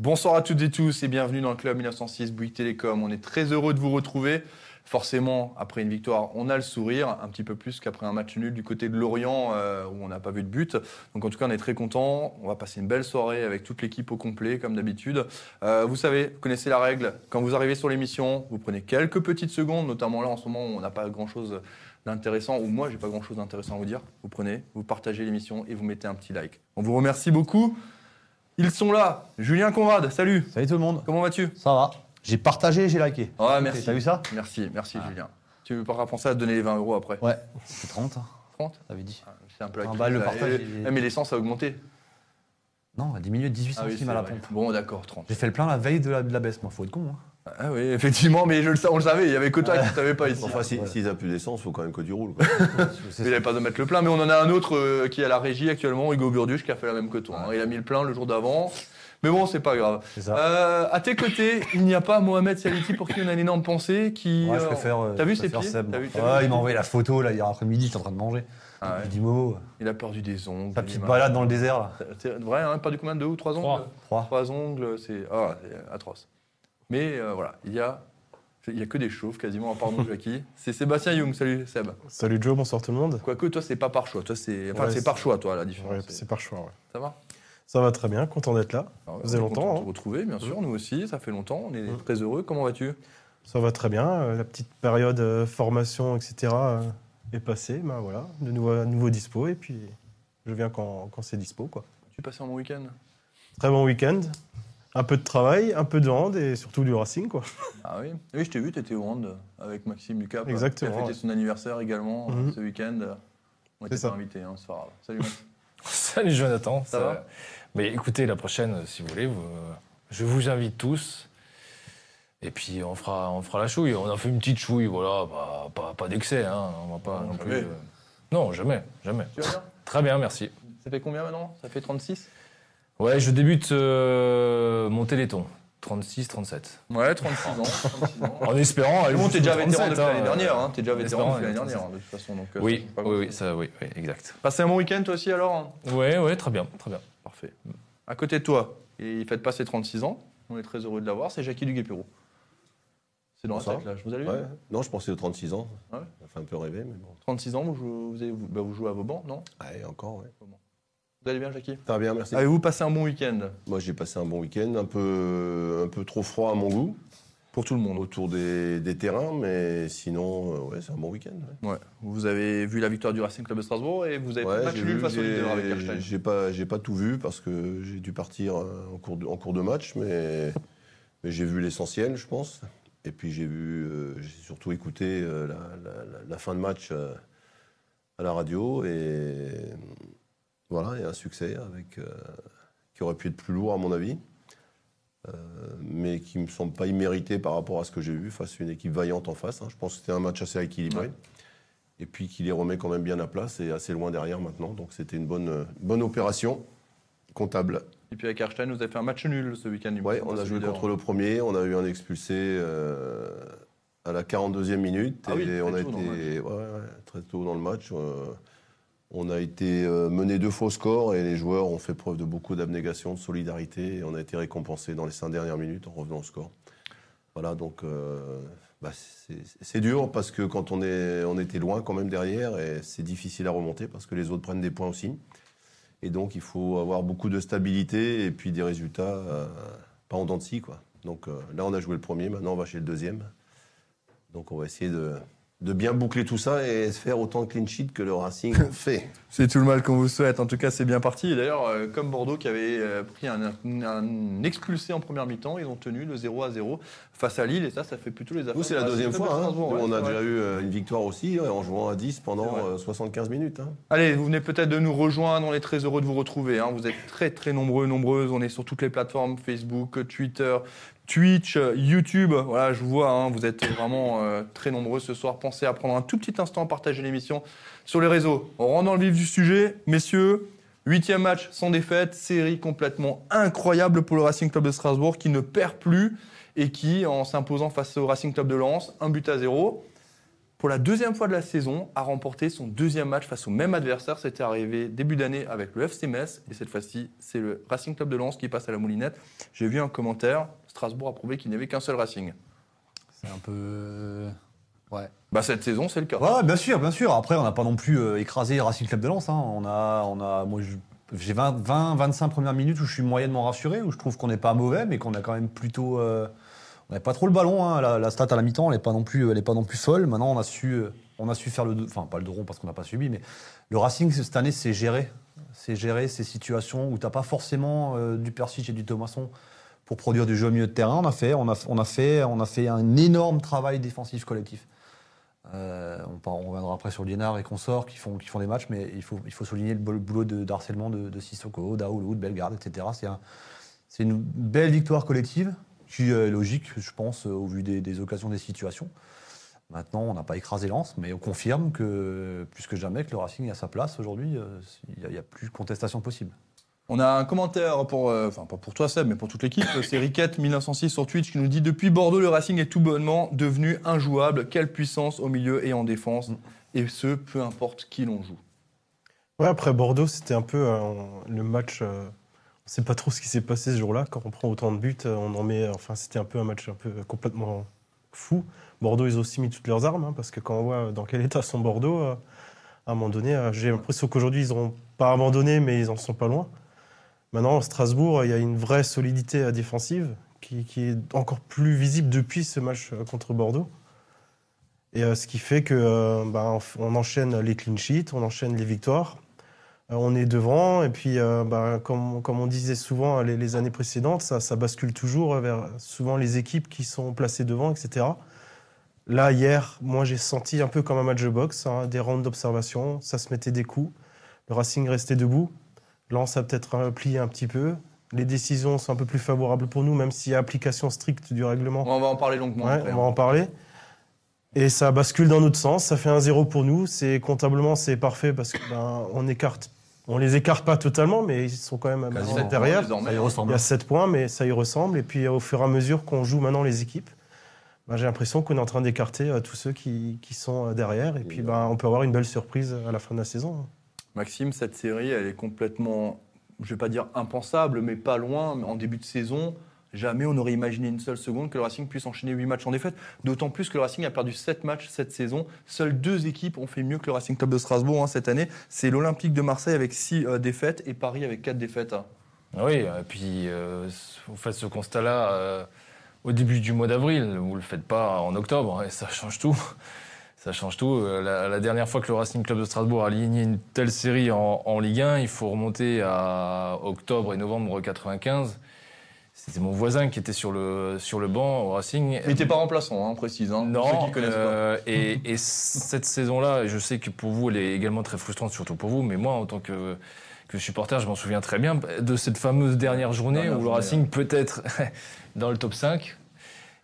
Bonsoir à toutes et tous et bienvenue dans le club 1906 Bouygues Télécom. On est très heureux de vous retrouver. Forcément, après une victoire, on a le sourire, un petit peu plus qu'après un match nul du côté de Lorient euh, où on n'a pas vu de but. Donc en tout cas, on est très content. On va passer une belle soirée avec toute l'équipe au complet, comme d'habitude. Euh, vous savez, vous connaissez la règle. Quand vous arrivez sur l'émission, vous prenez quelques petites secondes, notamment là en ce moment où on n'a pas grand-chose d'intéressant, ou moi j'ai pas grand-chose d'intéressant à vous dire. Vous prenez, vous partagez l'émission et vous mettez un petit like. On vous remercie beaucoup. Ils sont là. Julien Conrad, salut. Salut tout le monde. Comment vas-tu? Ça va J'ai partagé, j'ai liké. Ouais, merci. T'as vu ça? Merci, merci Ah. Julien. Tu veux pas penser à te donner les 20 euros après? Ouais. C'est 30, hein, 30 t'avais dit. C'est un peu la crise, bal, le partage, Et- est- eh, mais l'essence a augmenté. Non, on a diminué de 18 Ah oui, centimes à la vrai. pompe. Bon, d'accord, 30. J'ai fait le plein la veille de la, de la baisse, moi. Faut être con. Hein. Ah oui, effectivement, mais je le, on le savait, il y avait que toi qui ne savais pas ici. Enfin, si- Ouais. s'ils n'ont plus d'essence, il faut quand même que tu roules. quoi. Il n'avait pas de mettre le plein, mais on en a un autre euh, qui est à la régie actuellement, Hugo Burduche, qui a fait la même que toi. hein. Il a mis le plein le jour d'avant. Mais bon, c'est pas grave. c'est ça. Euh, à tes côtés, il n'y a pas Mohamed Saliti pour qui on a une énorme pensée. Qui, ouais, je euh, préfère. T'as vu je ses pieds Seb, vu- Ouais, il m'a envoyé la photo là hier après-midi, j'étais en train de manger. Ah ouais. Momo, Il a perdu des ongles. ta petite balade dans le désert là. C'est vrai, hein, perdu combien de deux ou trois ongles Trois. Trois. Trois ongles, c'est ah, c'est atroce. Mais euh, voilà, il y a, il y a que des chauves quasiment, à part nous, Jackie. C'est Sébastien Young, salut Seb. Salut Joe, bonsoir tout le monde. Quoique toi, c'est pas par choix. Toi, c'est enfin, Ouais, par choix, toi, la différence. Ouais, C'est- par choix. ouais. Ça va? Ça va très bien, content d'être là. Ah Ça faisait longtemps, content de hein. te retrouver, bien sûr, nous aussi, ça fait longtemps, on est Mm. très heureux. Comment vas-tu? Ça va très bien. euh, La petite période euh, formation, etc. euh, est passée. Ben voilà, de nouveau, nouveau dispo et puis je viens quand, quand c'est dispo. Quoi. Tu passais un bon week-end? Très bon week-end. Un peu de travail, un peu de hand et surtout du racing. Quoi. Ah oui Oui, je t'ai vu, tu étais au hand avec Maxime Ducap. Exactement, Qui a fêté ouais. son anniversaire également euh, Mhm. ce week-end. On était C'est ça. pas invités, hein, c'est pas grave. Salut Max. Salut Jonathan. Ça va Mais écoutez, la prochaine, euh, si vous voulez, vous- je vous invite tous. Et puis on fera, on fera la chouille. On a fait une petite chouille, voilà, pas, pas, pas d'excès, hein. On va pas Non, non plus. jamais. euh, Non, jamais, jamais. Tu vas bien? Très bien, merci. Ça fait combien maintenant? Ça fait 36 Ouais, je débute euh, mon téléthon. 36, 37. Ouais, 36 ans. 36 ans. En espérant. bon, t'es déjà vétéran 37, depuis l'année hein. dernière. Hein. T'es déjà vétéran depuis l'année ouais, dernière, hein, de toute façon. Donc, euh, Oui, oui, oui, ça, oui, oui, exact. Passez un bon week-end toi aussi alors Ouais, ouais, très bien, très bien. Parfait. À côté de toi, et il fête pas ses 36 ans. On est très heureux de l'avoir. C'est Jackie Duguay-Pérou. C'est dans tête là. Je vous vu Ouais. Non, je pensais aux 36 ans. Ouais. Ça fait un peu rêver, mais bon. 36 ans, vous jouez, vous, avez- vous- bah, vous jouez à vos bancs, non? Allez, encore, ouais. Vous allez bien, Jackie? Ça va bien, merci. Avez-vous passé un bon week-end? Moi, j'ai passé un bon week-end, un peu, un peu trop froid à mon goût, Pour tout le monde. autour des, des terrains, mais sinon, euh, ouais, c'est un bon week-end. ouais. Ouais. Vous avez vu la victoire du Racing Club de Strasbourg et vous avez Ouais, nul vu, face au leader avec Erstein? J'ai pas, j'ai pas tout vu parce que j'ai dû partir euh, en cours de, en cours de match, mais, mais j'ai vu l'essentiel, je pense. Et puis j'ai vu, euh, j'ai surtout écouté euh, la, la- la- la fin de match à la radio et voilà, il y a un succès avec euh, qui aurait pu être plus lourd à mon avis, euh, mais qui me semble pas immérité par rapport à ce que j'ai vu face à une équipe vaillante en face. hein. Je pense que c'était un match assez équilibré. Ouais. Et puis qui les remet quand même bien à place et assez loin derrière maintenant. Donc c'était une bonne, bonne opération comptable. Et puis avec Erstein, vous avez fait un match nul ce week-end. Ouais, on a joué contre le premier, on a eu un expulsé euh, à la 42e minute. Ah oui, et on a été ouais, ouais, très tôt dans le match. euh, on a été euh, mené deux faux scores et les joueurs ont fait preuve de beaucoup d'abnégation, de solidarité. Et on a été récompensés dans les cinq dernières minutes en revenant au score. Voilà, donc euh, bah, c'est dur parce que quand on, est, on était loin quand même derrière, et c'est difficile à remonter parce que les autres prennent des points aussi. Et donc il faut avoir beaucoup de stabilité et puis des résultats euh, pas en dents de scie. Donc là on a joué le premier, maintenant on va chez le deuxième. Donc on va essayer de, de bien boucler tout ça et se faire autant de clean sheet que le Racing fait. C'est tout le mal qu'on vous souhaite. En tout cas, c'est bien parti. Et D'ailleurs, euh, comme Bordeaux qui avait euh, pris un, un expulsé en première mi-temps, ils ont tenu le 0 à 0 face à Lille. Et ça, ça fait plutôt les affaires. Nous c'est la deuxième fois. hein. Ouais, on a déjà eu euh, une victoire aussi ouais, en jouant à 10 pendant C'est vrai. euh, 75 minutes. hein. Allez, vous venez peut-être de nous rejoindre. On est très heureux de vous retrouver. hein. Vous êtes très, très nombreux, nombreuses. On est sur toutes les plateformes Facebook, Twitter, Twitch, euh, YouTube. Voilà, je vous vois. hein, vous êtes vraiment euh, très nombreux ce soir. Pensez à prendre un tout petit instant partager l'émission sur les réseaux. On rentre dans le vif du sujet. Messieurs, huitième match sans défaite. Série complètement incroyable pour le Racing Club de Strasbourg qui ne perd plus et qui, en s'imposant face au Racing Club de Lens, un but à zéro. Pour la deuxième fois de la saison, a remporté son deuxième match face au même adversaire. C'était arrivé début d'année avec le FC Metz. Et cette fois-ci, c'est le Racing Club de Lens qui passe à la moulinette. J'ai vu un commentaire. Strasbourg a prouvé qu'il n'y avait qu'un seul Racing. C'est un peu. Ouais. Bah, cette saison, c'est le cas. Ouais, bien sûr, bien sûr. Après, on n'a pas non plus euh, écrasé Racing Club de Lens. hein. On a, on a, moi, j'ai 20, 20, 25 premières minutes où je suis moyennement rassuré, où je trouve qu'on n'est pas mauvais, mais qu'on a quand même plutôt. euh, on n'a pas trop le ballon. hein. La, stat à la mi-temps, elle n'est pas non plus, folle. Maintenant, on a su, faire le, deux- enfin pas le rond parce qu'on n'a pas subi, mais le Racing cette année, c'est gérer, c'est gérer ces situations où t'as pas forcément euh, du Persic et du Thomasson pour produire du jeu au milieu de terrain. On a fait, on a, fait, on a fait un énorme travail défensif collectif. Euh, on, on reviendra après sur Liénard et consorts qui font, des matchs, mais il faut, souligner le boulot de, d'harcèlement de, de Sissoko, Daoulou, de Bellegarde, etc. C'est une belle victoire collective qui est logique, je pense, au vu des, des occasions, des situations. Maintenant, on n'a pas écrasé Lens, mais on confirme que plus que jamais que le Racing a sa place aujourd'hui. euh, Il n'y a, plus de contestation possible. On a un commentaire pour, euh, enfin pas pour toi Seb, mais pour toute l'équipe. C'est Riquette 1906 sur Twitch qui nous dit depuis Bordeaux, le Racing est tout bonnement devenu injouable. Quelle puissance au milieu et en défense, et ce peu importe qui l'on joue. Ouais, après Bordeaux, c'était un peu euh, le match. euh, on sait pas trop ce qui s'est passé ce jour-là. Quand on prend autant de buts, euh, on en met. Enfin, c'était un peu un match un peu complètement fou. Bordeaux, ils ont aussi mis toutes leurs armes, hein, parce que quand on voit dans quel état sont Bordeaux, euh, à un moment donné, euh, j'ai l'impression qu'aujourd'hui, ils n'auront pas abandonné, mais ils en sont pas loin. Maintenant, Strasbourg, il y a une vraie solidité euh, défensive qui, est encore plus visible depuis ce match euh, contre Bordeaux. Et euh, ce qui fait que euh, on- on enchaîne les clean sheets, on enchaîne les victoires. Euh, on est devant, et puis, euh, ben, comme, comme on disait souvent les, les années précédentes, ça, ça bascule toujours vers souvent les équipes qui sont placées devant, etc. Là, hier, moi, j'ai senti un peu comme un match de boxe, hein, des rounds d'observation, ça se mettait des coups. Le Racing restait debout. Lens a peut-être euh, plié un petit peu. Les décisions sont un peu plus favorables pour nous, même s'il y a application stricte du règlement. On va en parler longuement Ouais, après. on va hein. en parler. Et ça bascule dans notre sens. Ça fait un zéro pour nous. C'est comptablement c'est parfait parce que ben, on écarte, on les écarte pas totalement, mais ils sont quand même points derrière. désormais, Ça y. Il y a 7 points, mais ça y ressemble. Et puis au fur et à mesure qu'on joue maintenant les équipes, ben, j'ai l'impression qu'on est en train d'écarter euh, tous ceux qui, qui sont euh, derrière. Et puis ben, on peut avoir une belle surprise à la fin de la saison. Maxime, cette série, elle est complètement, je vais pas dire impensable, mais pas loin. Mais En début de saison, jamais on n'aurait imaginé une seule seconde que le Racing puisse enchaîner 8 matchs en défaite. D'autant plus que le Racing a perdu 7 matchs cette saison. Seules deux équipes ont fait mieux que le Racing Club de Strasbourg hein, cette année. C'est l'Olympique de Marseille avec 6 défaites et Paris avec 4 défaites. hein. Oui, et puis euh, vous faites ce constat-là euh, au début du mois d'avril, vous le faites pas en octobre, et ça change tout. Ça change tout. Euh, La, la dernière fois que le Racing Club de Strasbourg a aligné une telle série en, en Ligue 1, il faut remonter à octobre et novembre 95. C'était mon voisin qui était sur le, sur le banc au Racing. Il n'était pas remplaçant, hein, précise. Hein, pour ceux Non, qui connaissent pas. euh, et, et cette saison-là, je sais que pour vous, elle est également très frustrante, surtout pour vous, mais moi, en tant que, que supporter, je m'en souviens très bien de cette fameuse dernière journée Dernière où le Racing peut être dans le top 5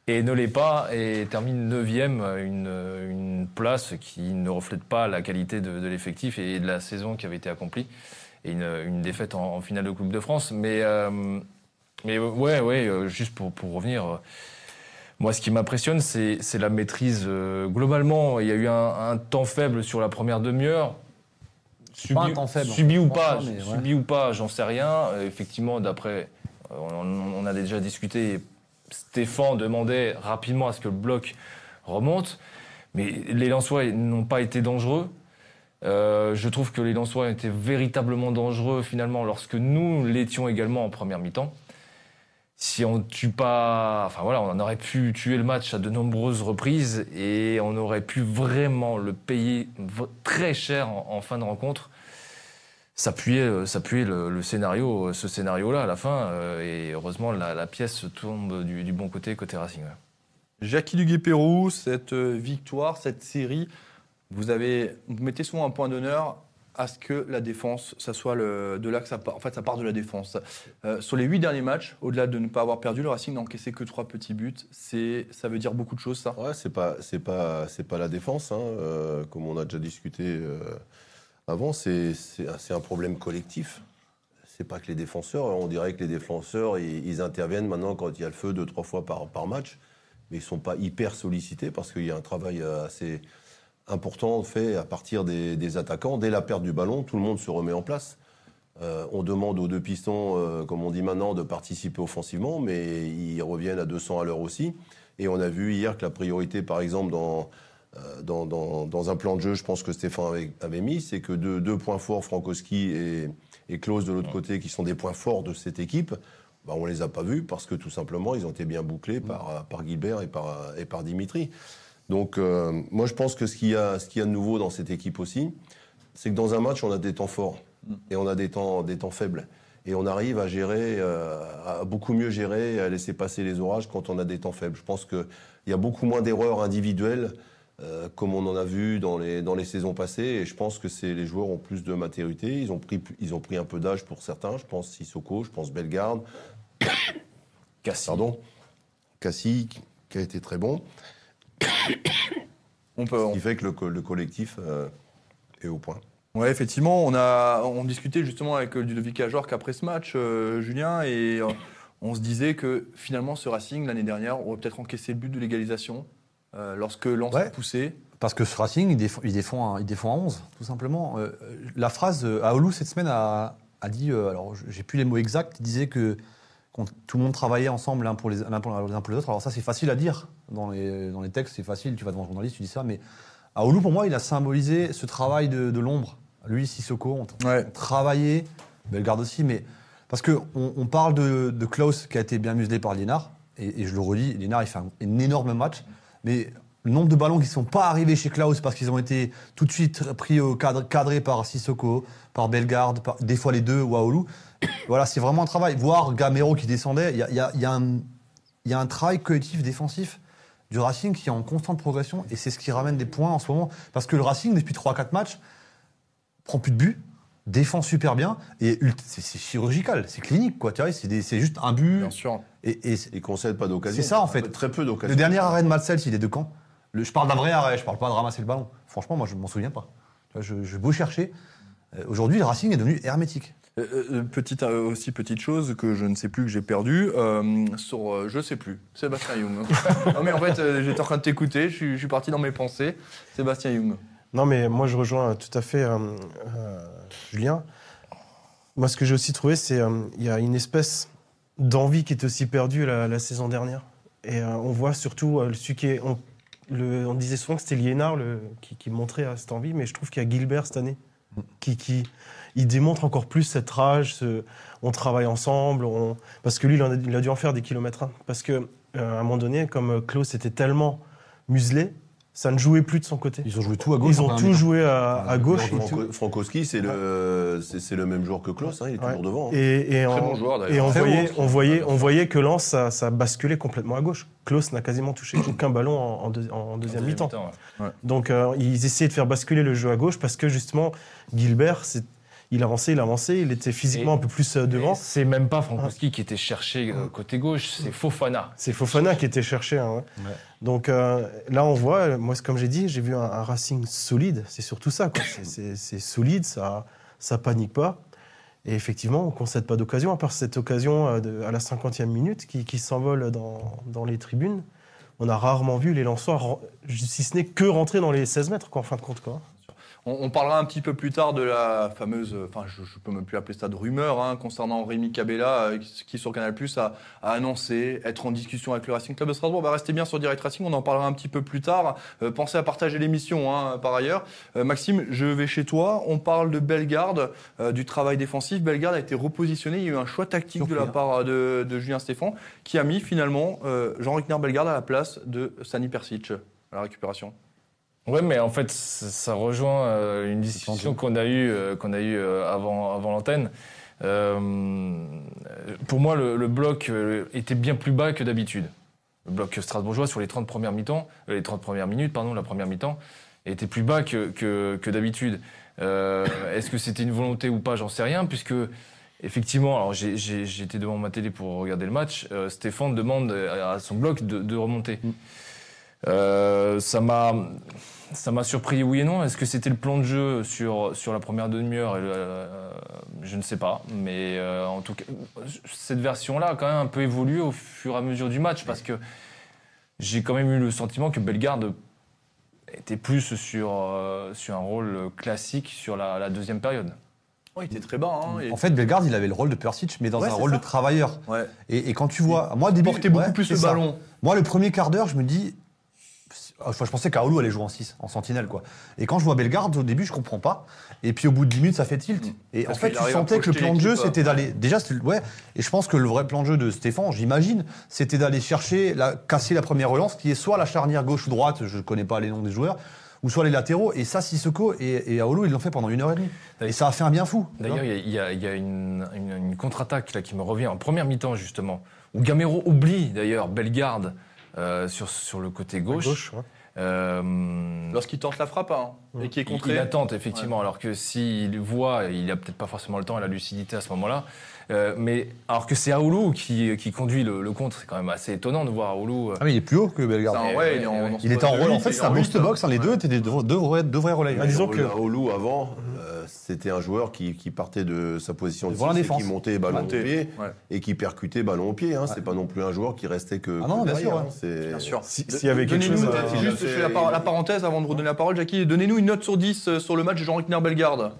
et ne l'est pas et termine 9e, une, une place qui ne reflète pas la qualité de, de l'effectif et de la saison qui avait été accomplie et une, une défaite en, en finale de Coupe de France. Mais, euh, mais ouais, ouais, euh, juste pour, pour revenir. euh, moi, ce qui m'impressionne, c'est c'est la maîtrise. euh, globalement, il y a eu un, un temps faible sur la première demi-heure. Subi, Pas un temps faible, subi ou je pense pas, pas, mais ouais. subi ou pas, j'en sais rien. Euh, effectivement, d'après, euh, on, on a déjà discuté. Stéphane demandait rapidement à ce que le bloc remonte, mais les Lensois n'ont pas été dangereux. Euh, je trouve que les Lensois étaient véritablement dangereux finalement lorsque nous l'étions également en première mi-temps si on tue pas, enfin voilà, on aurait pu tuer le match à de nombreuses reprises et on aurait pu vraiment le payer très cher en, fin de rencontre. Puait, euh, puait le, scénario, ce scénario-là à la fin euh, et heureusement la, pièce tombe du, du bon côté côté Racing. ouais. Jackie Duguay-Pérou, cette euh, victoire, cette série, vous avez, vous mettez souvent un point d'honneur à ce que la défense, ça soit le, de là que ça part. En fait, ça part de la défense. Euh, sur les huit derniers matchs, au-delà de ne pas avoir perdu, le Racing n'a encaissé que trois petits buts. C'est, ça veut dire beaucoup de choses, ça. Ouais, c'est pas, c'est pas, c'est pas la défense, hein, euh, comme on a déjà discuté euh, avant. C'est, c'est, un- problème collectif. C'est pas que les défenseurs. On dirait que les défenseurs, ils, interviennent maintenant quand il y a le feu deux trois fois par, par match, mais ils sont pas hyper sollicités parce qu'il y a un travail assez, important fait à partir des, attaquants. Dès la perte du ballon, tout le monde se remet en place. Euh, on demande aux deux pistons, euh, comme on dit maintenant, de participer offensivement, mais ils reviennent à 200 à l'heure aussi. Et on a vu hier que la priorité, par exemple, dans, euh, dans, un plan de jeu, je pense que Stéphane avait, mis, c'est que deux, deux points forts, Frankowski et, et Klaus de l'autre côté, qui sont des points forts de cette équipe, bah, on les a pas vus parce que tout simplement, ils ont été bien bouclés par, par Gilbert et par, et par Dimitri. Donc, euh, moi, je pense que ce qu'il y, a- ce qu'il y a de nouveau dans cette équipe aussi, c'est que dans un match, on a des temps forts et on a des temps, des temps faibles. Et on arrive à gérer, euh, à beaucoup mieux gérer à laisser passer les orages quand on a des temps faibles. Je pense qu'il y a beaucoup moins d'erreurs individuelles, euh, comme on en a vu dans les, dans les saisons passées. Et je pense que c'est, les joueurs ont plus de maturité. Ils ont pris, ils ont pris un peu d'âge pour certains. Je pense Sissoko, je pense Bellegarde. Cassie. Pardon? Cassie, qui a été très bon. On peut, Ce on qui fait que le, co- le collectif euh, est au point. Ouais, effectivement, on a on discutait justement avec euh, Ludovic Ajorc après ce match, euh, Julien, et euh, on se disait que finalement ce Racing l'année dernière aurait peut-être encaissé le but de l'égalisation lorsque Lens Ouais. a poussé. Parce que ce Racing, il défend, il défend, un, il défend à 11, tout simplement. La phrase, euh, Aoulou, cette semaine, a, a dit, alors j'ai plus les mots exacts, il disait que tout le monde travaillait ensemble l'un pour les, l'un pour, les autres. Alors ça, c'est facile à dire. Dans les, dans les textes, c'est facile, tu vas devant un journaliste, tu dis ça. Mais Aoulou, pour moi, il a symbolisé ce travail de, de l'ombre. Lui, Sissoko, on, Ouais. on travaillait, Bellegarde aussi, mais parce que on, on parle de, de Klaus qui a été bien muselé par Liénard, et, et je le redis, Liénard, il fait un, un énorme match, mais le nombre de ballons qui ne sont pas arrivés chez Klaus parce qu'ils ont été tout de suite pris au cadre, cadrés par Sissoko, par Bellegarde, par, des fois les deux, ou Aoulou. Voilà, c'est vraiment un travail. Voir Gamero qui descendait, il y a, il y a- il y a un- il y a un travail collectif défensif du Racing qui est en constante progression et c'est ce qui ramène des points en ce moment. Parce que le Racing, depuis 3-4 matchs, prend plus de buts, défend super bien et c'est chirurgical, c'est clinique quoi. Tu vois, c'est juste un but. Bien sûr. Et, et Ils concèdent pas d'occasion. C'est ça, en fait. Très peu d'occasions. le dernier arrêt de Matsels, il est de quand? Le- Je parle d'un vrai arrêt, je parle pas de ramasser le ballon. Franchement, moi je m'en souviens pas. Je, je beau chercher. Euh, Aujourd'hui, le Racing est devenu hermétique. Euh, euh, petite, euh, aussi petite chose que je ne sais plus que j'ai perdu euh, sur euh, je sais plus Sébastien Young. non mais en fait euh, j'étais en train de t'écouter, je suis, je suis parti dans mes pensées. Sébastien Young. Non, mais moi, je rejoins tout à fait euh, euh, Julien. Moi, ce que j'ai aussi trouvé, c'est qu'il y a une espèce d'envie qui est aussi perdue la, la saison dernière. Et euh, on voit surtout euh, celui qui est. On, on disait souvent que c'était Liénard qui, montrait euh, cette envie, mais je trouve qu'il y a Gilbert cette année qui, démontre encore plus cette rage. on travaille ensemble, parce que lui, il, a, dû en faire des kilomètres. parce que euh, un moment donné, comme euh, Klaus était tellement muselé, ça ne jouait plus de son côté. Ils ont joué tout à gauche. Ils ont tout joué à, gauche. Franco- Frankowski, c'est le, c'est le même joueur que Klaus, hein, il est Ouais. toujours devant. hein. Et, et, Très en- bon joueur, d'ailleurs. et on, voyait, bon. on, voyait, on voyait que Lens, ça, ça basculait complètement à gauche. Klaus n'a quasiment touché aucun ballon en, en deux- en deuxième mi-temps. ouais. Donc euh, ils essayaient de faire basculer le jeu à gauche parce que justement, Gilbert, c'est- il avançait, il avançait, il était physiquement Et- un peu plus euh, devant. C'est même pas Frankowski qui était cherché euh, côté gauche, c'est Fofana. C'est Fofana qui était cherché. hein, ouais. Ouais. Donc euh, là, on voit, moi, comme j'ai dit, j'ai vu un, un Racing solide. C'est surtout ça. C'est- solide, ça, ça panique pas. Et effectivement, on ne concède pas d'occasion, à part cette occasion de- à la 50e minute qui, qui s'envole dans, dans les tribunes. On a rarement vu les ren- si ce n'est que rentrer dans les 16 mètres, quoi, en fin de compte. Quoi. On, on parlera un petit peu plus tard de la fameuse, euh, enfin je, je peux même plus appeler ça de rumeur, hein, concernant Rémi Cabella, euh, qui, sur Canal Plus a, a annoncé être en discussion avec le Racing Club de Strasbourg. Bah, restez bien sur Direct Racing, on en parlera un petit peu plus tard. Euh, pensez à partager l'émission hein, par ailleurs. Euh, Maxime, je vais chez toi. On parle de Bellegarde, du travail défensif. Bellegarde a été repositionné. Il y a eu un choix tactique de la hein. part de, de Julien Stéphan, qui a mis finalement Jean-Rickner Bellegarde à la place de Sani Persic à la récupération. Ouais, mais en fait, ça rejoint euh, une discussion qu'on a eue euh, qu'on a eu avant avant l'antenne. Euh, pour moi, le, le bloc euh, était bien plus bas que d'habitude. Le bloc strasbourgeois sur les 30 premières mi-temps, euh, les 30 premières minutes, pardon, la première mi-temps, était plus bas que que, que d'habitude. Euh, Est-ce que c'était une volonté ou pas J'en sais rien, puisque effectivement, alors j'étais devant ma télé pour regarder le match. euh, Stéphane demande à son bloc de, de remonter. Euh, ça m'a ça m'a surpris oui et non. Est-ce que c'était le plan de jeu sur sur la première demi-heure euh, Je ne sais pas, mais euh, en tout cas cette version-là a quand même un peu évolué au fur et à mesure du match parce que j'ai quand même eu le sentiment que Bellegarde était plus sur, euh, sur un rôle classique sur la, la deuxième période. Oh, il était très bas. Hein, et- En fait, Bellegarde, il avait le rôle de Persic, mais dans Ouais, un rôle ça. de travailleur. Ouais. Et, et quand tu vois, moi, Il début, portait beaucoup ouais, plus le ça. ballon. Moi, le premier quart d'heure, je me dis. Enfin, je pensais qu'Aoulou allait jouer en 6, en sentinelle, quoi. Et quand je vois Bellegarde, au début, je comprends pas. Et puis, au bout de 10 minutes, ça fait tilt. Et Mm. Parce en fait, tu sentais que le plan de jeu, c'était d'aller. Déjà, ouais. Et je pense que le vrai plan de jeu de Stéphane, j'imagine, c'était d'aller chercher, la, casser la première relance, qui est soit la charnière gauche ou droite, je connais pas les noms des joueurs, ou soit les latéraux. Et ça, Sissoko et, et Aoulou, ils l'ont fait pendant une heure et demie. Et ça a fait un bien fou. D'ailleurs, il y a, y une contre-attaque là qui me revient en première mi-temps justement, où Gamero oublie d'ailleurs Bellegarde euh, sur, sur le côté À gauche. gauche, ouais. Lorsqu'il tente la frappe hein, et qui est Il, contré. il attend effectivement, alors que s'il voit, il a peut-être pas forcément le temps et la lucidité à ce moment-là. Euh, mais alors que c'est Aoulou qui, qui conduit le, le contre, c'est quand même assez étonnant de voir Aoulou. euh, Ah, mais il est plus haut que Bellegarde. ouais, ouais, il est en, ouais. Il était en rôle, en fait, c'est un boost box, hein, les deux étaient des deux, deux vrais, deux vrais relayeurs. Bah, disons que- Raoulou, avant, euh, c'était un joueur qui, qui partait de sa position de et défense. qui montait ballon au pied ouais. et qui percutait ballon au pied. Hein. C'est pas non plus un joueur qui restait que, Ah non, que bien derrière, sûr, hein. ouais. Bien sûr. Si- s'il y avait quelque chose à- juste, je fais la, par- parenthèse avant de redonner la parole, Jackie. Donnez-nous une note sur 10 euh, sur le match de Jean-Ric Bellegarde.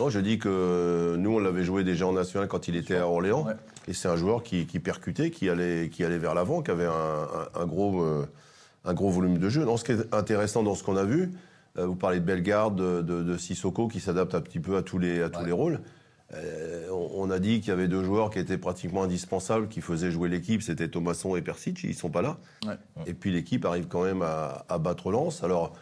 Non, je dis que nous, on l'avait joué déjà en national quand il était à Orléans. Ouais. Et c'est un joueur qui, qui percutait, qui allait, qui allait vers l'avant, qui avait un, un- un gros, euh, un gros volume de jeu. Non, ce qui est intéressant dans ce qu'on a vu, euh, vous parlez de Bellegarde, de, de, de Sissoko, qui s'adapte un petit peu à tous les, à tous les rôles. Euh, on, on a dit qu'il y avait deux joueurs qui étaient pratiquement indispensables, qui faisaient jouer l'équipe, c'était Thomasson et Persic, ils sont pas là. Ouais. Et puis l'équipe arrive quand même à, à battre Lens. Alors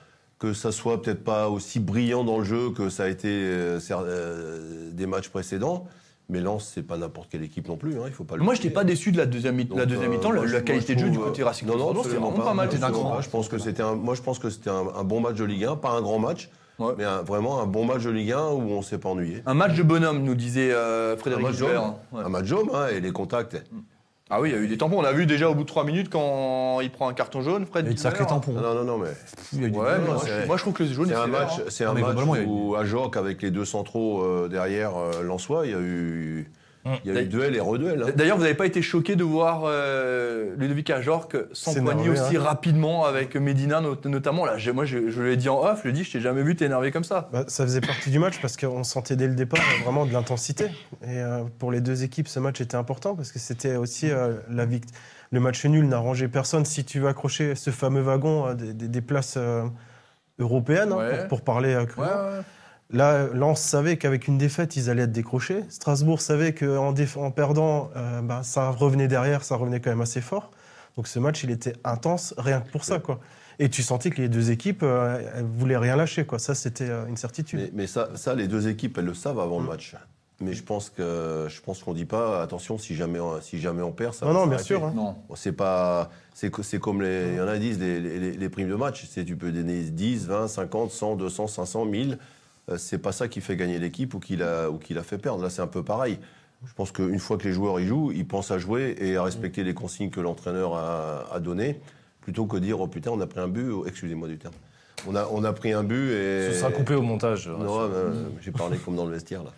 que ça soit peut-être pas aussi brillant dans le jeu que ça a été euh, euh, des matchs précédents, mais Lens c'est pas n'importe quelle équipe non plus. Hein, il faut pas. le Moi, j'étais pas déçu de la deuxième mi- Donc, la deuxième euh, mi-temps. La, qualité de jeu du côté euh, Racing Non, non, c'est c'est vraiment pas mal. C'était un grand match. Je pense que c'était un. Moi, je pense que c'était un, un bon match de Ligue 1, pas un grand match, Ouais. mais un- vraiment un bon match de Ligue 1 où on s'est pas ennuyé. Un match de bonhomme, nous disait euh, Un Frédéric match d'homme, Ouais. un match d'homme, hein, et les contacts. Ah oui, il y a eu des tampons. On a vu déjà au bout de 3 minutes quand il prend un carton jaune, Fred Il y a eu de sacrés Gilbert. tampons. Non, non, non, non, mais Il y a eu du- Ouais, mais Non, moi, je, moi, je trouve que le jaune c'est est un match, hein. c'est Non, un mais match globalement, il y a eu- où à Jorque avec les deux centraux euh, derrière euh, Lensois, il y a eu, il y a eu duel et reduel. hein. D'ailleurs, vous n'avez pas été choqué de voir euh, Ludovic Ajorc s'empoigner aussi hein. rapidement avec Medina, not- notamment. Là, moi, je, je l'ai dit en off, je lui ai dit, je t'ai jamais vu t'énerver comme ça. Bah, ça faisait partie du match parce qu'on sentait dès le départ euh, vraiment de l'intensité. Et euh, pour les deux équipes, ce match était important parce que c'était aussi euh, la vict- Le match nul n'arrangeait personne. Si tu veux accrocher ce fameux wagon euh, des, des- des places euh, européennes, hein, Ouais. pour, pour parler euh, crûment. Là, Lens savait qu'avec une défaite, ils allaient être décrochés. Strasbourg savait qu'en déf- en perdant, euh, bah, ça revenait derrière, ça revenait quand même assez fort. Donc ce match, il était intense, rien que pour ça. Quoi. Et tu sentais que les deux équipes, euh, elles voulaient rien lâcher. Quoi. Ça, c'était euh, une certitude. Mais, mais ça, ça, les deux équipes, elles le savent avant le match. Mais je pense que je pense qu'on dit pas attention si jamais on- si jamais on perd ça. non, va non, bien sûr. hein. Non. C'est pas c'est co- c'est comme les y en a qui disent les, les, les primes de match. C'est tu peux donner 10, 20, 50, 100, 200, 500, 1000. Euh, C'est pas ça qui fait gagner l'équipe ou qui l'a ou qui l'a fait perdre. Là, c'est un peu pareil. Je pense qu'une fois que les joueurs y jouent, ils pensent à jouer et à respecter les consignes que l'entraîneur a, a données, plutôt que dire oh putain on a pris un but. oh, Excusez-moi du terme. On a on a pris un but et Ce sera coupé au montage. non, euh, j'ai parlé comme dans le vestiaire là.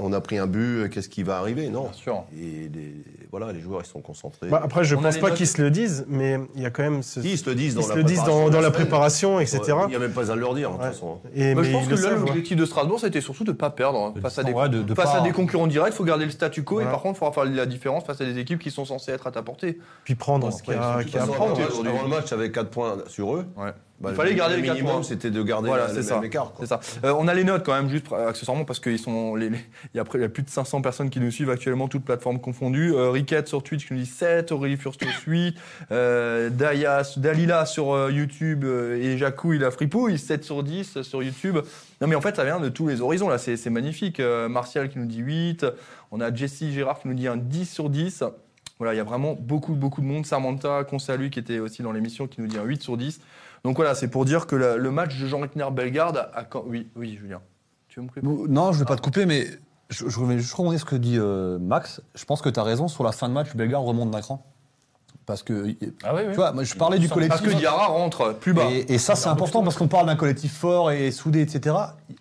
On a pris un but, euh, qu'est-ce qui va arriver? Non. Bien sûr. Et les, voilà, les joueurs ils sont concentrés. Bah, après, je a pense pas qu'ils se le disent, mais il y a quand même ce. Ils se le disent dans se la le disent préparation dans, la préparation, etc. Il n'y a même pas à le leur dire, de toute façon. Et, Moi, mais je pense que l'objectif de Strasbourg, c'était surtout de ne pas perdre De face, à des, ouais, de- de face à pas- des concurrents directs. Il faut garder le statu quo et par contre, il faudra faire la différence face à des équipes qui sont censées être à ta portée. Puis prendre Bon, ce qu'il y a, à prendre. Aujourd'hui. le match- avant le match, avec 4 points sur eux, Ouais. Bah, Il fallait le garder les quatre minimum, points. c'était de garder Voilà, le ça. même écart. quoi. C'est ça. Euh, on a les notes quand même, juste euh, accessoirement, parce sont. Les, les- il, y a, près- y a plus de 500 personnes qui nous suivent actuellement, toutes plateformes confondues. Euh, Riquette sur Twitch qui nous dit 7, Aurélie Furstos 8, euh, Dayas, Dalila sur euh, YouTube euh, et Jacou, il a fripouille, 7 sur 10 sur YouTube. Non, mais en fait, ça vient de tous les horizons, là, c'est c'est magnifique. Martial qui nous dit 8, on a Jessie Gérard qui nous dit un 10 sur 10. Voilà, il y a vraiment beaucoup, beaucoup de monde. Samantha, qu'on salue, qui était aussi dans l'émission, qui nous dit un 8 sur 10. Donc voilà, c'est pour dire que la- le match de Jean Rickner Bellegarde a quand... Oui, oui, Julien. Tu veux me couper? Non, je vais pas te couper, mais je, je vais juste rebondir sur ce que dit euh, Max. Je pense que tu as raison. Sur la fin de match, Bellegarde remonte d'un cran. Parce que, tu Ah oui, oui. vois, moi, je parlais du Parce collectif. que Diarra rentre plus bas. Et, et ça, c'est important parce qu'on parle d'un collectif fort et soudé, etc.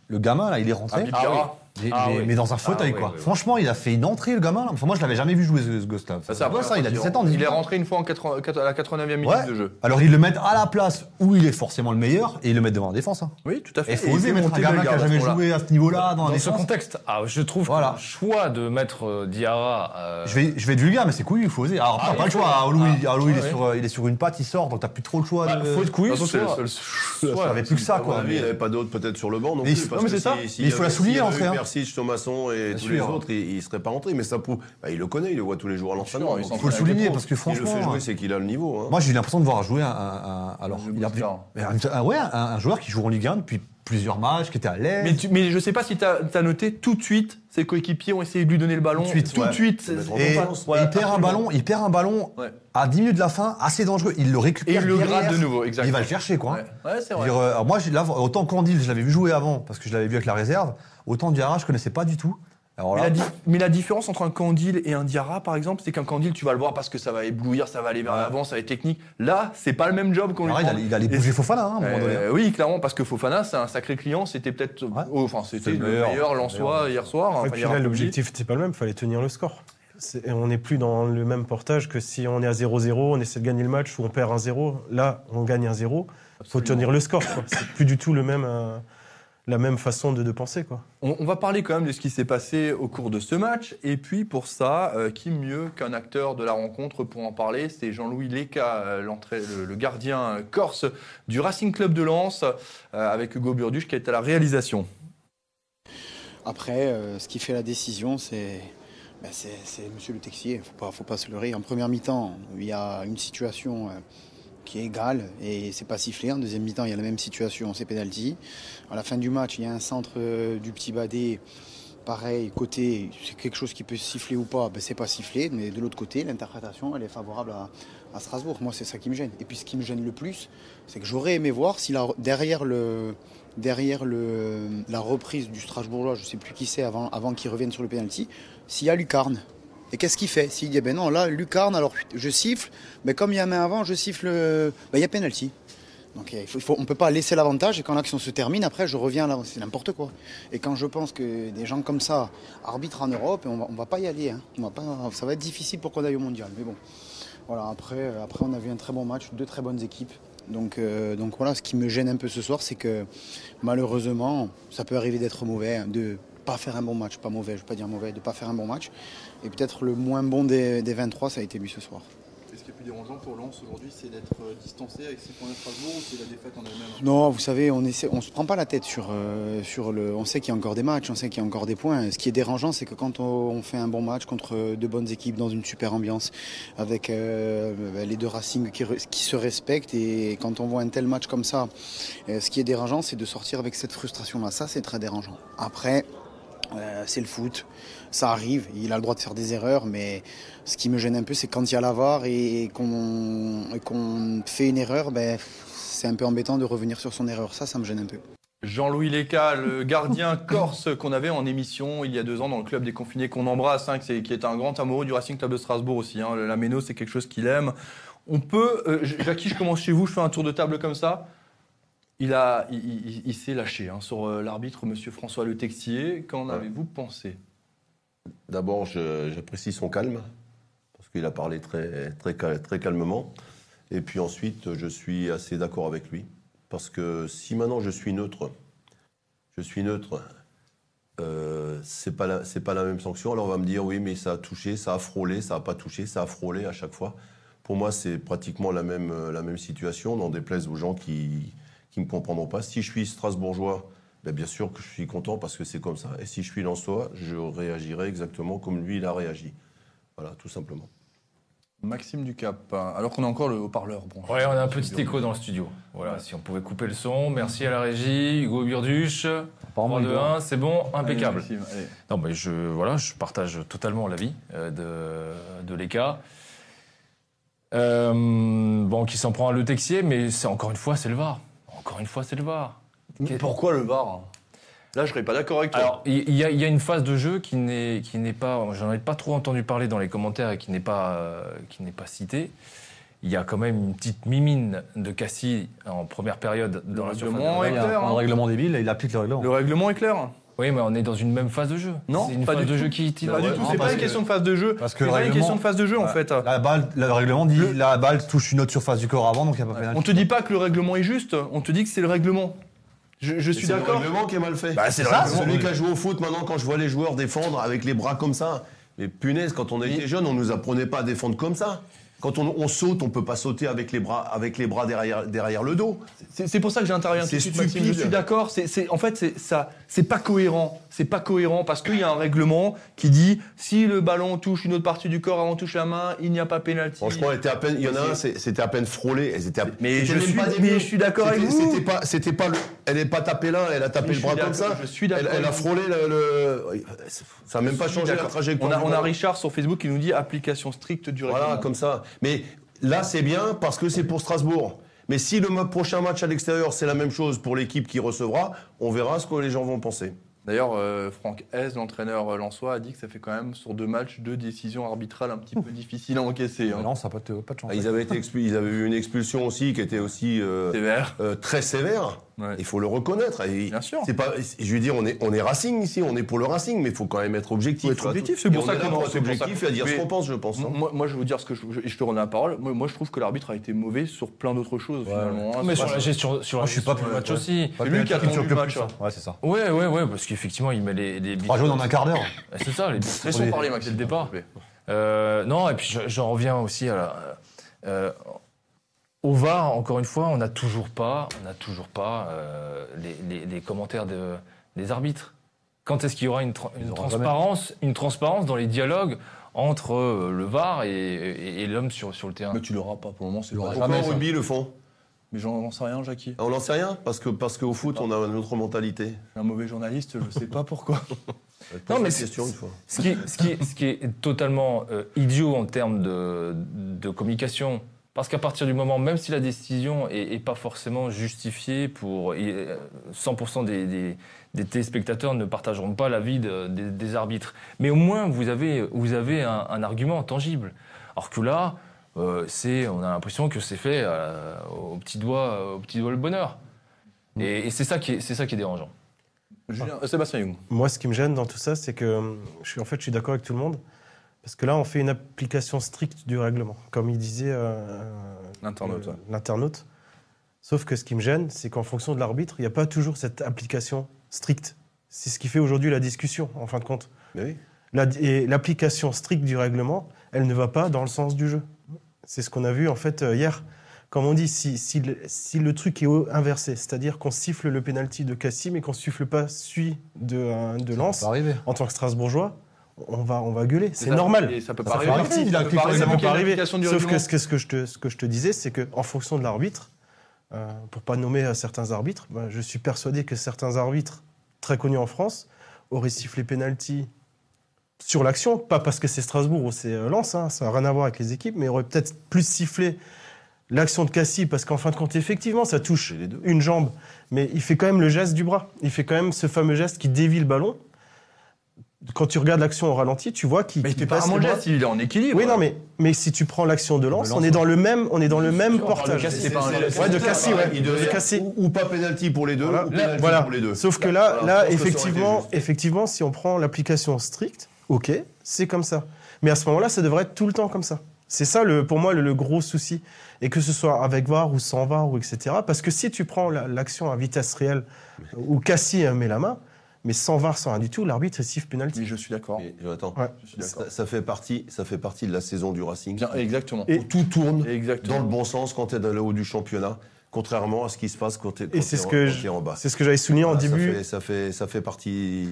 le gamin là, il est rentré. Habib Diarra. Mais, Ah mais- oui. mais dans un fauteuil Ah oui, quoi. oui, oui. Franchement, il a fait une entrée le gamin là. Enfin, moi je l'avais jamais vu jouer ce, ce gosse là. Ça, c'est Ouais, après, ça, il a il 17 ans. Il 18 est rentré une fois en 80 à la 89e minute Ouais. de jeu. Alors ils le mettent à la place où il est forcément le meilleur et ils le mettent devant la défense. Hein. Oui, tout à fait. Et il faut oser fait mettre un gamin qui a jamais joué à ce niveau-là dans ce contexte, ah, je trouve Voilà. que le choix de mettre euh, Diarra. euh, Je vais, je vais être vulgaire, mais c'est cool, il faut oser. Alors, Ah, pas le choix. Alou, il, Ah, Alou, il, est ouais. sur, euh, il est sur une patte, il sort, donc t'as plus trop le choix. bah, de... faut être couillu, c'est le seul. Ça avait plus que ça, quoi. Il n'y avait pas d'autres peut-être sur le banc non Mais c'est ça. Mais il faut la souligner, s'il y Persic, Thomasson et Bien tous sûr. les autres, il, il serait pas rentré. Mais ça prouve. bah, il le connaît, il le voit tous les jours à l'entraînement. il Il faut le souligner parce que S'il le fait franchement. jouer, c'est qu'il a le niveau. hein. Moi, j'ai eu l'impression de voir jouer un. un- un- alors, il a, ouais, un, un joueur qui joue en Ligue 1 depuis plusieurs matchs, qui était à l'aise. Mais, tu- mais je sais pas si tu as, noté tout de suite, ses coéquipiers ont essayé de lui donner le ballon. Tout de suite, tout ouais. de Et, et il perd un ballon, il perd un ballon Ouais. à 10 minutes de la fin, assez dangereux. Il le Et récupère. il le gratte de nouveau, Il exactement. va le chercher, quoi. hein. Vrai. dire, euh, moi, là, autant Candil, je l'avais vu jouer avant, parce que je l'avais vu avec la réserve, autant Diarra, je connaissais pas du tout. Alors Mais la, di- mais la différence entre un Candil et un Diarra, par exemple, c'est qu'un Candil, tu vas le voir parce que ça va éblouir, ça va aller vers l'avant, ça va être technique. Là, c'est pas le même job qu'on lui il, allait, il allait bouger Fofana, hein, à un moment donné. Euh, oui, clairement, parce que Fofana, c'est un sacré client. C'était peut-être, Ouais. oh, enfin, c'était le le meilleur. meilleur, hier soir. Puis là, après-midi. l'objectif n'était pas le même, il fallait tenir le score. C'est- on n'est plus dans le même portage que si on est à 0-0, on essaie de gagner le match ou on perd 1-0. Là, on gagne 1-0. Il faut tenir le score. quoi. C'est plus du tout le même, euh, la même façon de, de penser. Quoi. On, on va parler quand même de ce qui s'est passé au cours de ce match. Et puis pour ça, euh, qui mieux qu'un acteur de la rencontre pour en parler? C'est Jean-Louis Leca, euh, l'entrée- le, le gardien euh, corse du Racing Club de Lens, euh, avec Hugo Burduche qui est à la réalisation. Après, euh, ce qui fait la décision, c'est ben, c'est c'est Monsieur le Texier. Il ne faut pas, faut pas se leurrer. En première mi-temps, il y a une situation euh, qui est égale et c'est pas sifflé. En deuxième mi-temps, il y a la même situation, c'est penalty. À la fin du match, il y a un centre euh, du petit Badé. Pareil, côté, c'est quelque chose qui peut siffler ou pas, ben, c'est pas sifflé, mais de l'autre côté, l'interprétation, elle est favorable à, Strasbourg. Moi, c'est ça qui me gêne. Et puis, ce qui me gêne le plus, c'est que j'aurais aimé voir si derrière, le, derrière le, la reprise du Strasbourgeois, je ne sais plus qui c'est, avant, avant qu'il revienne sur le penalty, s'il y a Lucarne. Et qu'est-ce qu'il fait S'il dit, ben non, là, Lucarne, alors je siffle, mais comme il y a main avant, je siffle, euh, ben, il y a penalty. Donc on ne peut pas laisser l'avantage et quand l'action se termine, après je reviens là, c'est n'importe quoi. Et quand je pense que des gens comme ça arbitrent en Europe, on on va pas y aller. hein. Ça va être difficile pour qu'on aille au mondial. Mais bon, voilà, après, euh, après on a vu un très bon match, deux très bonnes équipes. Donc, euh, donc voilà, ce qui me gêne un peu ce soir, c'est que malheureusement, ça peut arriver d'être mauvais, hein, pas faire un bon match, pas mauvais, je veux pas dire mauvais, de pas faire un bon match. Et peut-être le moins bon des, des 23, ça a été lui ce soir. Est-ce qui est plus dérangeant pour Lens aujourd'hui, c'est d'être distancé avec 6 points ou c'est la défaite en elle-même? Non, vous savez, on essaie, on se prend pas la tête sur, euh, sur le. On sait qu'il y a encore des matchs, on sait qu'il y a encore des points. Ce qui est dérangeant, c'est que quand on, on fait un bon match contre de bonnes équipes dans une super ambiance, avec euh, les deux Racing qui, se respectent, et quand on voit un tel match comme ça, euh, ce qui est dérangeant, c'est de sortir avec cette frustration-là. Ça, c'est très dérangeant. Après. Euh, c'est le foot, ça arrive, il a le droit de faire des erreurs, mais ce qui me gêne un peu, c'est quand il y a la VAR et qu'on fait une erreur, ben, c'est un peu embêtant de revenir sur son erreur. Ça, ça me gêne un peu. Jean-Louis Leca, le gardien corse qu'on avait en émission il y a deux ans dans le club des confinés qu'on embrasse, hein, qui est- qui est un grand amoureux du Racing Club de Strasbourg aussi. Hein. La Méno, c'est quelque chose qu'il aime. On peut, euh, Jackie, je commence chez vous, je fais un tour de table comme ça. Il, a, il, il- il s'est lâché hein, sur euh, l'arbitre, Monsieur François Le Texier. Qu'en Ouais. avez-vous pensé? D'abord, j'apprécie son calme, parce qu'il a parlé très, très, cal- très calmement. Et puis ensuite, je suis assez d'accord avec lui. Parce que si maintenant je suis neutre, je suis neutre, euh, c'est pas, la- c'est pas la même sanction. Alors on va me dire, oui, mais ça a touché, ça a frôlé, ça a pas touché, ça a frôlé à chaque fois. Pour moi, c'est pratiquement la même, euh, la même situation, n'en déplaise aux gens qui ne me comprendront pas. Si je suis strasbourgeois, ben, bien sûr que je suis content parce que c'est comme ça. Et si je suis lensois, je réagirai exactement comme lui, il a réagi. Voilà, tout simplement. Maxime Ducap, alors qu'on a encore le haut-parleur. Bon, Ouais, on a un petit écho dans le studio. Voilà, si on pouvait couper le son. Merci à la régie, Hugo Burduche. Apparemment, 3, il 2, doit. 1, c'est bon, Allez, impeccable. Maxime, allez. Non, mais je, voilà, je partage totalement l'avis euh, de, de l'ECA. Euh, bon, qui s'en prend à Le Texier, mais c'est encore une fois, c'est le VAR. Encore une fois, c'est le VAR. Mais Pourquoi le VAR hein? Là, je serais pas d'accord avec toi. Alors, il y, a- il y a une phase de jeu qui n'est qui n'est pas, j'en ai pas trop entendu parler dans les commentaires et qui n'est pas euh, qui n'est pas citée. il y a quand même une petite mimine de Cassie en première période dans Le la surface règlement de est a un, clair, hein. un règlement débile, il applique le règlement. Le règlement est clair. Oui, mais on est dans une même phase de jeu. Non, c'est une pas phase du de tout. jeu qui tire. Pas du tout, c'est pas une que- question de phase de jeu. parce que C'est le pas une règlement- question de phase de jeu en fait. La balle, le règlement dit la balle touche une autre surface du corps avant, donc il n'y a pas pénalty. On te dit pas que le règlement est juste, on te dit que c'est le règlement. Je, je suis C'est le d'accord. règlement qui est mal fait. Bah, c'est ça, celui qui a joué au foot maintenant, quand je vois les joueurs défendre avec les bras comme ça. Mais punaise, quand on était jeune, on nous apprenait pas à défendre comme ça. Quand on, on saute, on peut pas sauter avec les bras, avec les bras derrière, derrière le dos. C'est pour ça que j'interviens tout C'est de suite, Maxime. Je suis d'accord. C'est, en fait, c'est ça. C'est pas cohérent. C'est pas cohérent parce qu'il y a un règlement qui dit si le ballon touche une autre partie du corps avant de toucher la main, il n'y a pas pénalty. Franchement, était à peine, il y en a un, c'était à peine frôlé. À- Mais je suis- mais je suis d'accord avec vous. C'était pas, c'était pas le, elle n'est pas tapée là, elle a tapé Mais le bras comme ça. je suis d'accord Elle, elle a frôlé le, le- ça n'a même pas Je changé la trajectoire. On a, on. Richard sur Facebook qui nous dit application stricte du règlement. Voilà, comme ça. Mais là, c'est bien parce que c'est pour Strasbourg. Mais si le prochain match à l'extérieur, c'est la même chose pour l'équipe qui recevra, on verra ce que les gens vont penser. D'ailleurs, euh, Franck Hez, l'entraîneur lensois, a dit que ça fait quand même sur deux matchs deux décisions arbitrales un petit peu difficiles à encaisser. hein. Non, ça n'a pas, de- pas de chance. Ah, Ils avaient, été expul- ils avaient eu une expulsion aussi qui était aussi euh, Sévère. euh, très sévère. Ouais. Il faut le reconnaître. Et Bien sûr. C'est pas, je veux dire, on est, on est Racing ici, on est pour le Racing, mais il faut quand même être objectif. Faut être objectif, c'est pour ça est qu'on ça. objectif et à dire ce Mais- qu'on pense, je pense. hein. Moi, moi, je vais vous dire ce que je, je- je te rends la parole. Moi, moi, je trouve que l'arbitre a été mauvais sur plein d'autres choses finalement. hein. Mais C'est sur pas- la gestion, sur la je suis pas plus- match ouais. aussi. C'est lui qui a sur le match. Ouais, c'est ça. Ouais, ouais, ouais, parce qu'effectivement, il met les. Trois jaunes en un quart d'heure. C'est ça, les Laissons parler, dès Maxime. le départ. Euh, non, et puis je- j'en reviens aussi à la, euh, au VAR. Encore une fois, on n'a toujours pas, on n'a toujours pas euh, les, les- les commentaires de, des arbitres. Quand est-ce qu'il y aura une, tra- transparence, une transparence dans les dialogues entre euh, le VAR et, et- et l'homme sur, sur le terrain? Mais tu l'auras pas pour le moment, c'est pas jamais, au rugby le font Mais j'en sais rien, Jackie. On n'en sait rien parce que parce qu'au foot, on a une autre mentalité. Je suis un mauvais journaliste, je sais pas pourquoi. Non, mais question une fois. Ce qui, ce qui- ce qui est totalement euh, idiot en termes de, de communication, parce qu'à partir du moment, même si la décision est, est pas forcément justifiée pour et, euh, 100% des, des- des téléspectateurs ne partageront pas l'avis de- des, des arbitres, mais au moins vous avez vous avez un, un argument tangible. Alors que là, euh, c'est on a l'impression que c'est fait euh, au petit doigt au petit doigt le bonheur. Et, et c'est ça qui est c'est ça qui est dérangeant. Julien, Sébastien Young. Moi, ce qui me gêne dans tout ça, c'est que je suis, en fait, je suis d'accord avec tout le monde. Parce que là, on fait une application stricte du règlement, comme il disait euh, L'internaute, euh, ouais. l'internaute. Sauf que ce qui me gêne, c'est qu'en fonction de l'arbitre, il n'y a pas toujours cette application stricte. C'est ce qui fait aujourd'hui la discussion, en fin de compte. Oui. La- et l'application stricte du règlement, elle ne va pas dans le sens du jeu. C'est ce qu'on a vu en fait euh, hier. Comme on dit, si, si le, si le truc est inversé, c'est-à-dire qu'on siffle le penalty de Cassim et qu'on siffle pas celui de, de Lens, en tant que Strasbourgeois, on va, on va gueuler. C'est normal. et Ça peut pas arriver. partie Ça peut pas arriver Ça peut pas Sauf que ce que, ce que je te, ce que je te disais, c'est qu'en fonction de l'arbitre, euh, pour pas nommer euh, certains arbitres, ben, je suis persuadé que certains arbitres très connus en France auraient sifflé penalty sur l'action, pas parce que c'est Strasbourg ou c'est euh, Lens, hein, ça n'a rien à voir avec les équipes, mais auraient peut-être plus sifflé l'action de Cassie, parce qu'en fin de compte, effectivement, ça touche C'est les deux. une jambe, mais il fait quand même le geste du bras. Il fait quand même ce fameux geste qui dévie le ballon. Quand tu regardes l'action au ralenti, tu vois qu'il Mais il pas passe bras. geste, il est en équilibre. Oui, non, mais, mais si tu prends l'action de Lens, on est dans le même, on est dans le même de portage. Pas Ouais, de ouais. Il Cassis. ou, ou pas penalty pour les deux, Voilà. ou penalty Voilà. pour les deux. Sauf que là, Voilà, là effectivement, effectivement, si on prend l'application stricte, ok, c'est comme ça. Mais à ce moment-là, ça devrait être tout le temps comme ça. C'est ça, le, pour moi, le, le gros souci. Et que ce soit avec VAR ou sans VAR, ou etc. Parce que si tu prends la- l'action à vitesse réelle, où Cassie euh, met la main, mais sans VAR, sans rien du tout, l'arbitre il siffle penalty. Mais je suis d'accord. Mais, Jonathan, Ouais. Je suis d'accord. ça, ça fait partie, ça fait partie de la saison du Racing. Bien, exactement. Et- Où tout tourne Exactement. dans le bon sens quand tu es dans le haut du championnat, contrairement à ce qui se passe quand tu es, ce en bas. C'est ce que j'avais souligné en Voilà, ça début. fait- Ça fait, ça fait partie.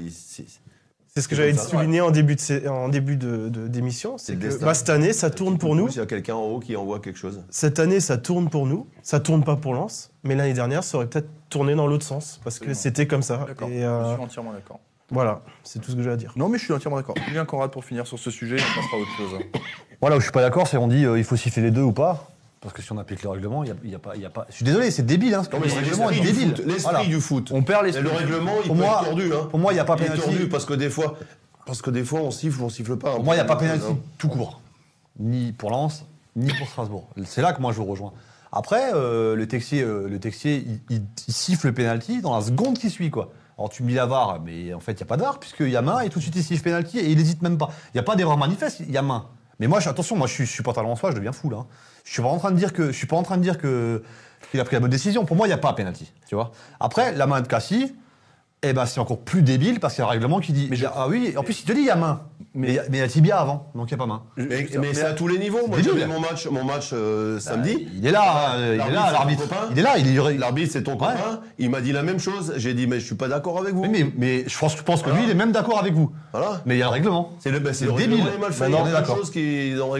C'est- ce que j'avais souligné en début de sé- en début de- de- d'émission, C'est que bah, cette année ça tourne pour nous. Il y a quelqu'un en haut qui envoie quelque chose. Cette année ça tourne pour nous. Ça tourne pas pour Lens, mais l'année dernière ça aurait peut-être tourné dans l'autre sens parce que c'était comme ça. D'accord. Et Je euh, suis entièrement d'accord. voilà, c'est tout ce que j'ai à dire. Non, mais je suis entièrement d'accord. Julien Conrad pour finir sur ce sujet, on passera à autre chose. Moi, là où je suis pas d'accord, c'est on dit euh, il faut siffler les deux ou pas. Parce que si on applique le règlement, il y a, y a pas, il y a pas. Je suis désolé, c'est débile. Hein, ce que- Non, mais le c'est règlement est l'esprit du débile. foot. L'esprit Voilà. du foot. On perd Et l'esprit. le règlement, il Pour peut moi- être tordu. Hein. Pour moi, il n'y a pas Il est pénalty. tordu parce que des fois, parce que des fois on siffle ou on siffle pas. Pour moi, il n'y a pas pénalty tout court. Ni pour Lens, ni pour Strasbourg. C'est là que moi je vous rejoins. Après, euh, le Texier, euh, le Texier il, il- il siffle le penalty dans la seconde qui suit, quoi. Alors tu me dis la VAR, mais en fait, il n'y a pas d'art, puisqu'il y a main, et tout de suite, il siffle penalty, et il n'hésite même pas. Il n'y a pas d'erreur manifeste, il y a main. Mais moi, je- attention, moi, je suis supporter en soi, je deviens fou, là. hein. Je suis pas en train de dire que, je suis pas en train de dire que qu'il a pris la bonne décision. Pour moi, il n'y a pas penalty, tu vois. Après, la main de Cassie, eh ben, c'est encore plus débile, parce qu'il y a un règlement qui dit, ah oui, en plus, il te dit, il y a main. Mais il y a- mais il y a tibia avant, donc il n'y a pas main. Mais, mais c'est à tous les niveaux. Moi, j'avais mon match, mon match euh, samedi. Il est là, il est L'arbitre, là, l'arbitre. Il est là, il est. L'arbitre, c'est ton copain. Il m'a dit la même chose. J'ai dit, mais je suis pas d'accord avec vous. Mais, mais je pense, je pense que lui, il est même d'accord avec vous. Voilà. Mais il y a le règlement. C'est le, bah, c'est C'est le débile.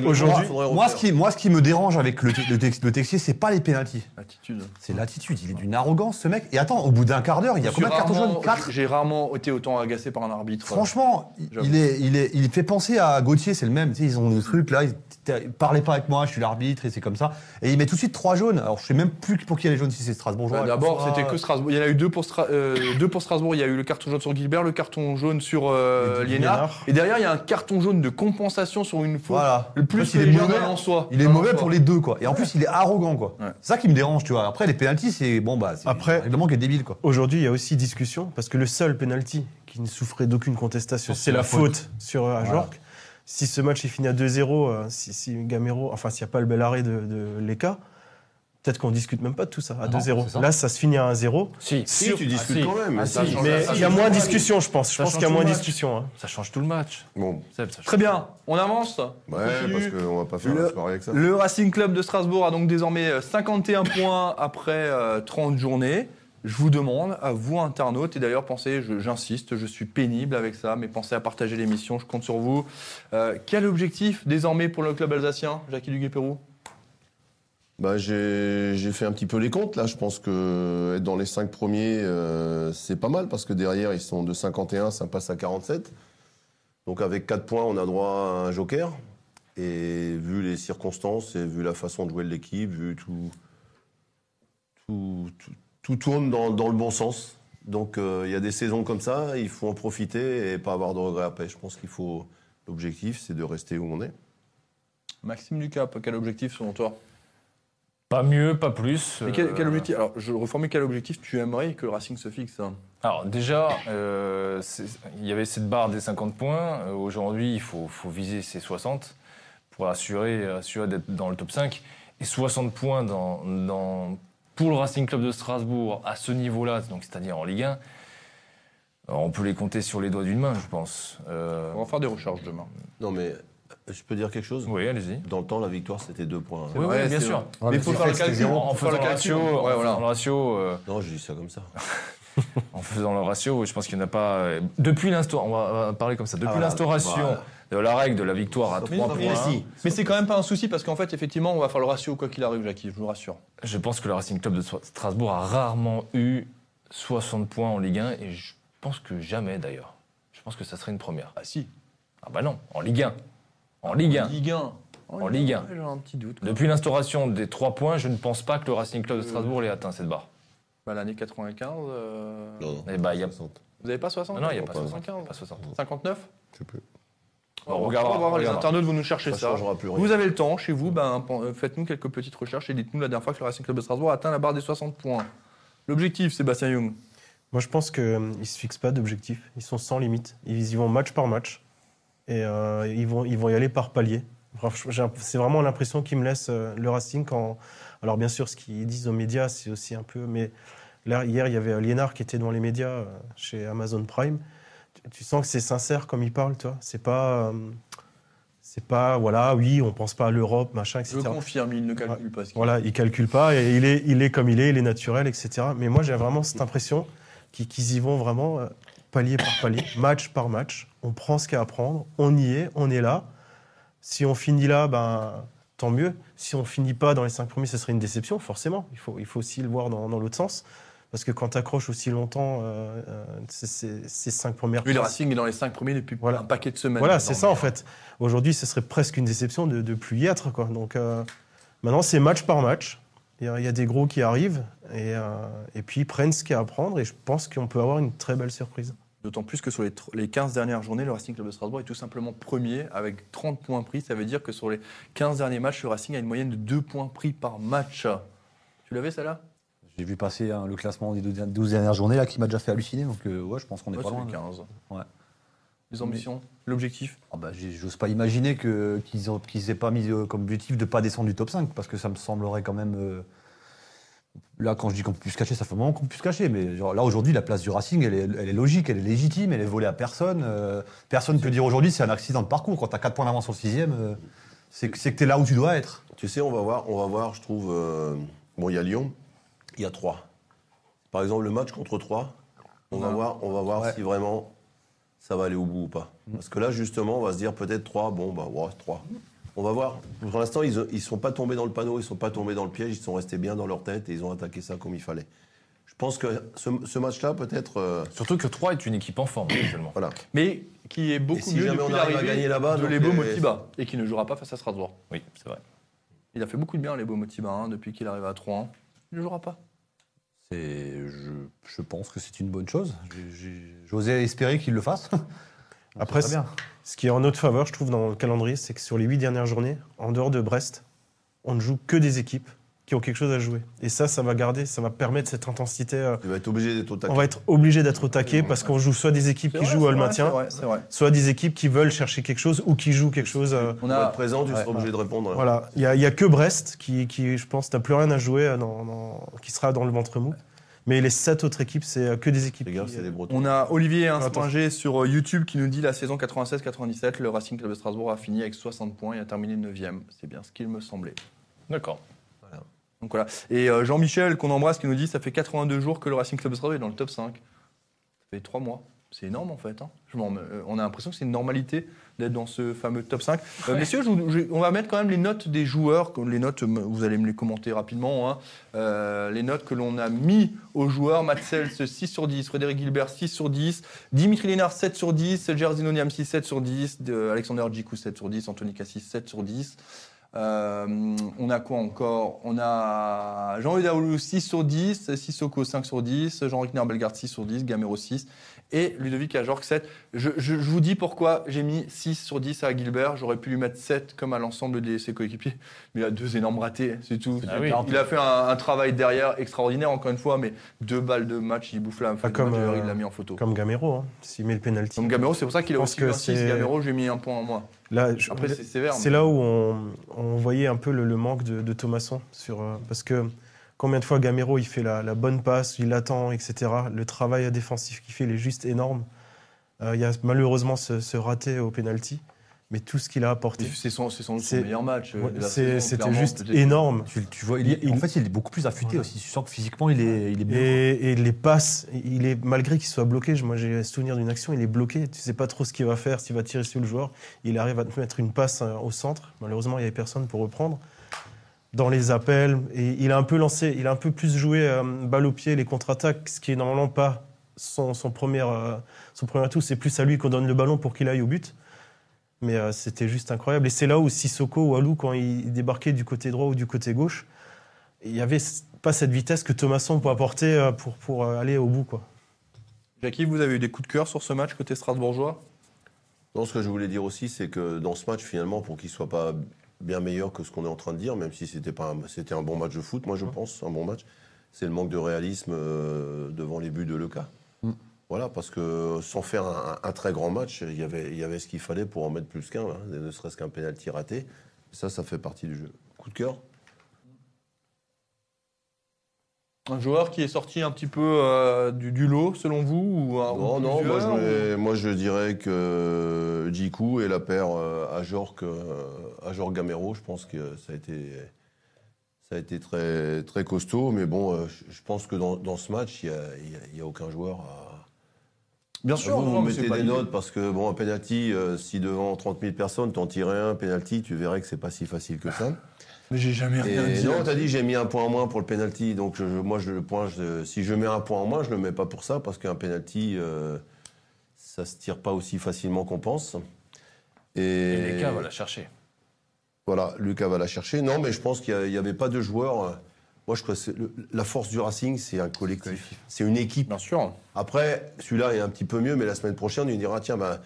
Aujourd'hui, Moi, ce qui, moi, ce qui me dérange avec le, le, tex- le Texier, c'est pas les pénalties. Attitude. C'est l'attitude. Il est d'une arrogance, ce mec. Et attends, au bout d'un quart d'heure, il y a combien de cartons jaunes 4 J'ai rarement été autant agacé par un arbitre. Franchement, est, il, est, il fait penser à Gauthier, c'est le même. Tu sais, ils ont des trucs là, ils, parlaient pas avec moi, je suis l'arbitre et c'est comme ça. Et il met tout de suite trois jaunes. Alors je sais même plus pour qui il y a les jaunes, si c'est Strasbourgeois. Bah, D'abord, c'était que Strasbourg. Il y en a eu deux pour, Stra- euh, deux pour Strasbourg. Il y a eu le carton jaune sur Gilbert, le carton jaune sur euh, Et Liénard. Liénard. Et derrière, il y a un carton jaune de compensation sur une faute. Voilà. Le plus En fait, il est mauvais. en soi. Il est mauvais pour les deux, quoi. Et en plus, il est arrogant, quoi. Ouais. C'est ça qui me dérange, tu vois. Après, les pénalties, c'est bon, bah, c'est Après- un règlement qui est débile, quoi. Aujourd'hui, il y a aussi discussion parce que le seul penalty qui ne souffrait d'aucune contestation, c'est la faute sur euh, Ajorc. Si ce match est fini à 2-0, euh, si, si Gamero, enfin s'il n'y a pas le bel arrêt de, de Leka, peut-être qu'on discute même pas de tout ça à Non, 2-0. c'est ça. Là, ça se finit à 1-0. Si, Si, tu discutes Ah, quand même. Ah, mais si. ça change- Mais ça il y a moins de discussion, je pense. Je Ça pense change qu'il y a tout moins de le match. discussion. hein. Ça change tout le match. Bon, Seb, ça change Très bien. On avance. ouais, Continue. parce qu'on va pas faire Le- la soirée avec ça. Le Racing Club de Strasbourg a donc désormais euh, 51 points après euh, 30 journées. Je vous demande, à vous internautes, et d'ailleurs pensez, j'insiste, je suis pénible avec ça, mais pensez à partager l'émission, je compte sur vous. Euh, quel objectif désormais pour le club alsacien, Jackie Duguay-Pérou? Bah, j'ai fait un petit peu les comptes là. Je pense que être dans les 5 premiers, euh, c'est pas mal parce que derrière ils sont de 51, ça passe à 47. Donc avec 4 points, on a droit à un joker. Et vu les circonstances et vu la façon de jouer de l'équipe, vu tout, tout, tout, tout tourne dans, dans le bon sens. Donc euh, il y a des saisons comme ça, il faut en profiter et pas avoir de regrets après. Je pense qu'il faut l'objectif, c'est de rester où on est. Maxime Ducap, quel objectif selon toi? Pas mieux, pas plus. Mais quel, euh, quel objectif? Alors, je reformule quel objectif tu aimerais que le Racing se fixe? Hein Alors déjà, euh, il y avait cette barre des 50 points. Euh, Aujourd'hui, il faut, faut viser ces 60 pour assurer, assurer d'être dans le top 5. Et 60 points dans, dans- pour le Racing Club de Strasbourg à ce niveau-là, donc c'est-à-dire en Ligue 1, alors, on peut les compter sur les doigts d'une main, je pense. Euh, On va faire des recherches demain. Non mais je peux dire quelque chose? Oui, allez-y. Dans le temps, la victoire, c'était deux points. Oui, bien sûr. vrai. Ouais, mais il faut c'est faire le fait, c'était calcul. zéro. En faisant le ratio, Ouais, voilà. le ratio, euh, Non, je dis ça comme ça. en faisant le ratio, je pense qu'il n'y en a pas. euh, Depuis l'instauration, on va parler comme ça. Depuis Ah, l'instauration Voilà. De la règle de la victoire à Donc, 3 mais points, si. Mais c'est quand même pas un souci parce qu'en fait, effectivement, on va faire le ratio quoi qu'il arrive, Jackie, je vous rassure. je pense que le Racing Club de Strasbourg a rarement eu 60 points en Ligue 1 et je pense que jamais d'ailleurs. Je pense que ça serait une première. Ah si. Ah bah non, en Ligue 1. En Ligue 1. Ligue 1. En Ligue 1. Ouais, J'ai un petit doute. Depuis l'instauration des 3 points, je ne pense pas que le Racing Club de Strasbourg l'ait atteint cette barre. Bah, L'année 95. euh, Non, non. Eh bah, il y a- 60. Vous avez pas 60 Non, il n'y a pas pas 60. 75. Pas 60. 59 Je sais plus. On va regardera, voir, on les regardera. internautes, vous nous cherchez Ça ça. changera plus rien. Vous avez le temps chez vous, ben, euh, faites-nous quelques petites recherches et dites-nous la dernière fois que le Racing Club de Strasbourg a atteint la barre des 60 points. L'objectif, Sébastien Young Moi, je pense qu'ils ne se fixent pas d'objectif. Ils sont sans limite. Ils y vont match par match. Et euh, ils, vont, ils vont y aller par palier. C'est vraiment l'impression qu'ils me laisse euh, le Racing quand. Alors, bien sûr, ce qu'ils disent aux médias, c'est aussi un peu. Mais là, hier, il y avait euh, Liénard qui était dans les médias euh, chez Amazon Prime. Tu, sens que c'est sincère comme il parle, toi. C'est pas. euh, c'est pas, voilà, oui, on pense pas à l'Europe, machin, Je etc. confirme, il ne calcule pas ce qu'il Voilà, il calcule pas, et il est, il est comme il est, il est naturel, etc. Mais moi, j'ai vraiment cette impression qu'ils y vont vraiment euh, palier par palier, match par match. On prend ce qu'il y a à prendre, on y est, on est là. Si on finit là, ben, tant mieux. Si on finit pas dans les cinq premiers, ce serait une déception, forcément. Il faut, il faut aussi le voir dans, dans l'autre sens. Parce que quand tu accroches aussi longtemps euh, euh, ces- cinq premières Oui, le Racing est dans les 5 premiers depuis Voilà. un paquet de semaines. voilà, c'est ça en fait. Aujourd'hui, ce serait presque une déception de ne plus y être. Quoi. Donc euh, maintenant, c'est match par match. Il y, a- il y a des gros qui arrivent et, euh, et puis ils prennent ce qu'il y a à prendre et je pense qu'on peut avoir une très belle surprise. D'autant plus que sur les, les 15 dernières journées, le Racing Club de Strasbourg est tout simplement premier avec 30 points pris. Ça veut dire que sur les 15 derniers matchs, le Racing a une moyenne de 2 points pris par match. Tu l'avais, celle-là? J'ai vu passer hein, le classement des 12 12 dernières journées là qui m'a déjà fait halluciner. Donc euh, ouais, je pense qu'on est Ouais, pas loin. les 15. Ouais. Les ambitions, l'objectif Ah bah, J'ose pas imaginer que- qu'ils ont- qu'ils aient pas mis euh, comme objectif de pas descendre du top 5 parce que ça me semblerait quand même. euh, Là, quand je dis qu'on peut plus se cacher, ça fait un moment qu'on peut plus se cacher. Mais genre, là, aujourd'hui, la place du Racing, elle est, elle est logique, elle est légitime, elle est volée à personne. euh, personne ne peut dire aujourd'hui c'est un accident de parcours. Quand tu as 4 points d'avance sur le sixième, euh, c'est que c'est que tu es là où tu dois être. Tu sais, on va voir, on va voir je trouve. euh, bon, il y a Lyon, il y a 3. Par exemple, le match contre 3, on va voir, on va voir Ouais. si vraiment ça va aller au bout ou pas. Parce que là, justement, on va se dire peut-être 3, bon, bah, ouais, 3. On va voir. Pour l'instant, ils ne sont pas tombés dans le panneau, ils ne sont pas tombés dans le piège, ils sont restés bien dans leur tête et ils ont attaqué ça comme il fallait. Je pense que ce, ce match-là, peut-être. euh, Surtout que 3 est une équipe en forme actuellement. voilà. Mais qui est beaucoup si mieux depuis on arrive à gagner là-bas, de Lebo les- Motiba et qui ne jouera pas face à Strasbourg. Oui, c'est vrai. Il a fait beaucoup de bien, Lebo Motiba, hein, depuis qu'il arrive à 3 Il ne jouera pas. Je, je pense que c'est une bonne chose. J'osais espérer qu'il le fasse. Après. Ce qui est en notre faveur, je trouve, dans le calendrier, c'est que sur les huit dernières journées, en dehors de Brest, on ne joue que des équipes qui ont quelque chose à jouer. Et ça, ça va garder, ça va permettre cette intensité. euh, Tu vas être obligé d'être au taquet. on va être obligé d'être au taquet parce qu'on joue soit des équipes qui vrai, jouent le maintien, vrai, vrai. soit des équipes qui veulent chercher quelque chose ou qui jouent quelque chose. euh, On a, être présent, tu Ouais, seras obligé de répondre. Voilà, il n'y a, il y a que Brest qui, qui, je pense, n'a plus rien à jouer, euh, dans- dans- qui sera dans le ventre mou. Mais les sept autres équipes, c'est euh, que des équipes. Les gars, qui, c'est des Bretons. on a Olivier. Inspinger sur YouTube qui nous dit la saison 96-97, le Racing Club de Strasbourg a fini avec 60 points et a terminé 9e. C'est bien ce qu'il me semblait. D'accord. Donc voilà. Et euh, Jean-Michel, qu'on embrasse, qui nous dit ça fait 82 jours que le Racing Club de Strasbourg est dans le top 5. Ça fait 3 mois. C'est énorme en fait. hein. Je m'en- euh, on a l'impression que c'est une normalité d'être dans ce fameux top 5. Euh, messieurs, je vous- je- on va mettre quand même les notes des joueurs. Les notes, euh, vous allez me les commenter rapidement. hein. Euh, les notes que l'on a mis aux joueurs. Matsels 6 sur 10, Frédéric Gilbert 6 sur 10, Dimitri Lénard 7 sur 10, Jerzy Niamsi 7 sur 10, de Alexander Djikou 7 sur 10, Anthony Cassis 7 sur 10. Euh, on a quoi encore? On a Jean-Louis Daoulou 6 sur 10, Sissoko 5 sur 10, Jean-Rickner Bellegarde 6 sur 10, Gamero 6 et Ludovic Ajorc 7. Je, je- je vous dis pourquoi j'ai mis 6 sur 10 à Gilbert. J'aurais pu lui mettre 7 comme à l'ensemble de ses coéquipiers. Mais il a deux énormes ratés, c'est tout. Ah oui. Il a fait un, un travail derrière extraordinaire, encore une fois, mais deux balles de match, il bouffe la du comme, match, euh, il l'a mis en photo. Comme Gamero, hein, s'il met le penalty. Donc Gamero, c'est pour ça qu'il a aussi un 6. c'est- Gamero, j'ai mis un point en moins. Là, c'est mais- là où on, on voyait un peu le, le manque de, de Thomasson. Sur, euh, parce que combien de fois Gamero, il fait la, la bonne passe, il attend, etc. Le travail défensif qu'il fait, il est juste énorme. Euh, il y a malheureusement ce, ce raté au penalty, mais tout ce qu'il a apporté, C'est son, meilleur match. euh, c'était juste énorme. Tu, tu vois, il en fait, il est beaucoup plus affûté Voilà. aussi. Tu sens que physiquement, il est, il est bien. Et, et les passes, il est malgré qu'il soit bloqué. Moi, j'ai souvenir d'une action, il est bloqué. Tu sais pas trop ce qu'il va faire, s'il va tirer sur le joueur. Il arrive à te mettre une passe euh, au centre. Malheureusement, il y avait personne pour reprendre. Dans les appels, et il a un peu lancé, il a un peu plus joué euh, balle au pied, les contre-attaques, ce qui est normalement pas son, son premier, euh, son premier atout. C'est plus à lui qu'on donne le ballon pour qu'il aille au but. Mais euh, c'était juste incroyable. Et c'est là où Sissoko ou Alou, quand il débarquait du côté droit ou du côté gauche, il n'y avait pas cette vitesse que Thomasson peut apporter euh, pour, pour euh, aller au bout. Quoi. Jackie, vous avez eu des coups de cœur sur ce match côté Strasbourgeois? Non, ce que je voulais dire aussi, c'est que dans ce match, finalement, pour qu'il soit pas bien meilleur que ce qu'on est en train de dire, même si c'était pas un, c'était un bon match de foot, moi je pense, un bon match, c'est le manque de réalisme devant les buts de Leca. Voilà, parce que sans faire un, un très grand match, il y avait, il y avait ce qu'il fallait pour en mettre plus qu'un, hein, ne serait-ce qu'un pénalty raté. Ça, ça fait partie du jeu. Coup de cœur? Un joueur qui est sorti un petit peu euh, du, du lot, selon vous ou, un- Non, ou non, moi je, ou- vais- moi je dirais que Djikou et la paire euh, Ajorc, euh, Ajorc Gamero, je pense que ça a été, ça a été très, très costaud. Mais bon, euh, je pense que dans, dans ce match, il n'y a, il y a- il y a aucun joueur à. Bien vous, vous non, mais mettez des notes parce que, bon, un penalty, euh, si devant 30 000 personnes, t'en tirais un penalty, tu verrais que c'est pas si facile que ça. Mais j'ai jamais rien Et dit. non, t'as dit j'ai mis un point en moins pour le penalty, donc je- je- moi je le point, je- si je mets un point en moins, je le mets pas pour ça parce qu'un penalty, euh, ça se tire pas aussi facilement qu'on pense. Et, Et les gars, va la chercher. voilà, Lucas va la chercher. Non, mais je pense qu'il n'y avait pas de joueur Moi, je crois que le- la force du Racing, c'est un collectif. C'est une équipe. Bien sûr. Après, celui-là est un petit peu mieux, mais la semaine prochaine, il dira tiens, bah,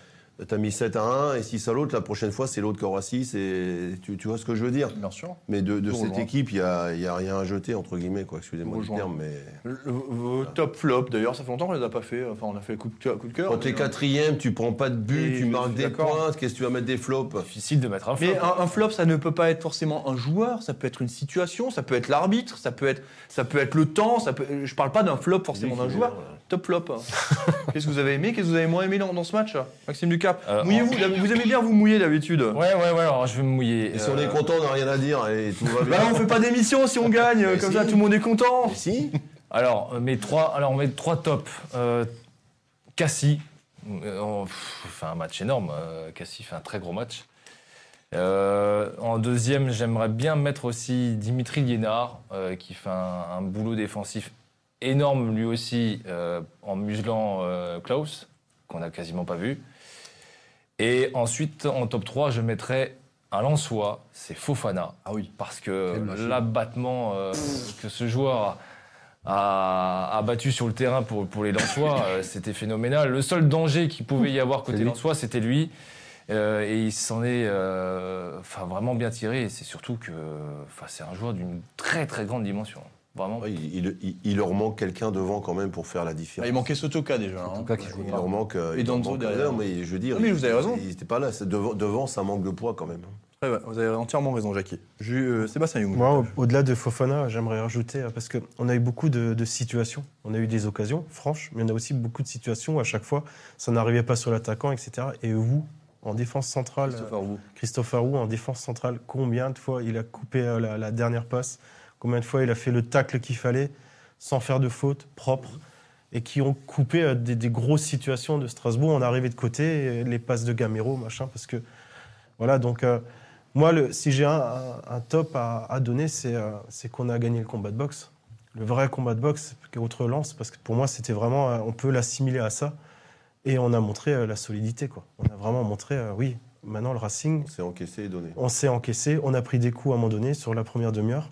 t'as mis 7 à 1 et 6 à l'autre. La prochaine fois, c'est l'autre qui aura 6. Et tu, tu vois ce que je veux dire Bien sûr. Mais de, cette équipe, il n'y a, y a rien à jeter, entre guillemets, quoi. Excusez-moi du terme, mais. Le- Vos top flop, d'ailleurs, ça fait longtemps qu'on les a pas fait. Enfin, on a fait coup de cœur. Coup de cœur Quand t'es euh, quatrième, tu prends pas de but, Et tu marques des points. Qu'est-ce que tu vas mettre des flops? Difficile de mettre un flop. Mais un, un flop, ça ne peut pas être forcément un joueur, ça peut être une situation, ça peut être l'arbitre, ça peut être, ça peut être le temps. Ça peut, je parle pas d'un flop forcément d'un joueur. Top flop. Qu'est-ce que vous avez aimé Qu'est-ce que vous avez moins aimé dans, dans ce match Maxime Ducap? Euh, Mouillez-vous. Vous aimez bien vous mouiller d'habitude. Ouais, ouais, ouais, alors je vais me mouiller. Et si on Euh, est content, on n'a rien à dire et tout va Bah on fait pas d'émission si on gagne, Mais comme si. ça tout le monde est content. Mais si Alors, euh, mes trois, alors mes trois tops. Euh, Cassie, fait un match énorme. Cassie fait un très gros match. Euh, en deuxième, j'aimerais bien mettre aussi Dimitri Liénard, euh, qui fait un, un boulot défensif énorme lui aussi, euh, en muselant euh, Klaus, qu'on n'a quasiment pas vu. Et ensuite, en top 3, je mettrais un Lançois, c'est Fofana. Ah oui. Parce que l'abattement euh, que ce joueur a, a battu sur le terrain pour, pour les Lensois, c'était phénoménal. Le seul danger qu'il pouvait y avoir côté. Lensois, c'était lui. Euh, et il s'en est euh, vraiment bien tiré. Et c'est surtout que c'est un joueur d'une très très grande dimension. Vraiment. Ouais, il, il- il- il leur manque quelqu'un devant quand même pour faire la différence. Ah, il manquait Sotoka déjà. hein. Sotoka qui joue Il pas. leur manque. euh, Et il Danzo derrière. Non, mais je veux dire. Ah, mais vous avez raison. Il n'était pas là. Devant, devant, ça manque de poids quand même. Ouais, ouais, vous avez entièrement raison, Jackie. Euh, Sébastien Young. Moi, au- au-delà de Fofana, j'aimerais rajouter, euh, parce qu'on a eu beaucoup de, de situations. On a eu des occasions, franches, mais on a aussi beaucoup de situations où à chaque fois, ça n'arrivait pas sur l'attaquant, etc. Et vous, en défense centrale, Christopher euh, Christopher Roux, en défense centrale, combien de fois il a coupé euh, la, la dernière passe Combien de fois il a fait le tacle qu'il fallait, sans faire de faute, propre et qui ont coupé euh, des, des grosses situations de Strasbourg. On est arrivé de côté, les passes de Gamero, machin, parce que voilà. Donc euh, moi, le, si j'ai un, top à, à donner, c'est euh, c'est qu'on a gagné le combat de boxe, le vrai combat de boxe contre Lens, parce que pour moi, c'était vraiment, on peut l'assimiler à ça, et on a montré la solidité, quoi. On a vraiment montré, euh, oui, maintenant le Racing, On s'est encaissé et donné. on s'est encaissé, on a pris des coups à un moment donné sur la première demi-heure.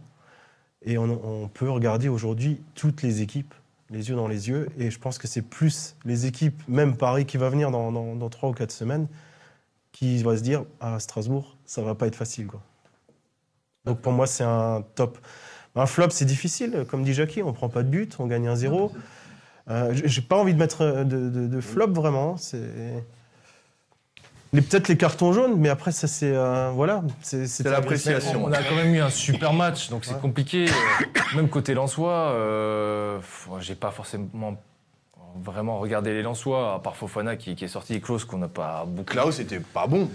Et on, peut regarder aujourd'hui toutes les équipes, les yeux dans les yeux. Et je pense que c'est plus les équipes, même Paris qui va venir dans, dans, dans 3 ou 4 semaines, qui va se dire à Strasbourg, ça va pas être facile. Quoi. Donc pour moi, c'est un top. Un flop, c'est difficile. Comme dit Jackie, on prend pas de but, on gagne un 0 Euh, J'ai pas envie de mettre de, de- flop vraiment. C'est. Les- Peut-être les cartons jaunes, mais après, ça, c'est. euh, voilà. C'est l'appréciation. On a quand même eu un super match, donc c'est Ouais. compliqué. Euh, Même côté Lensois, euh, j'ai pas forcément vraiment regardé les Lensois, à part Fofana qui, qui est sorti et Klaus qu'on n'a pas beaucoup. Klaus, c'était pas bon.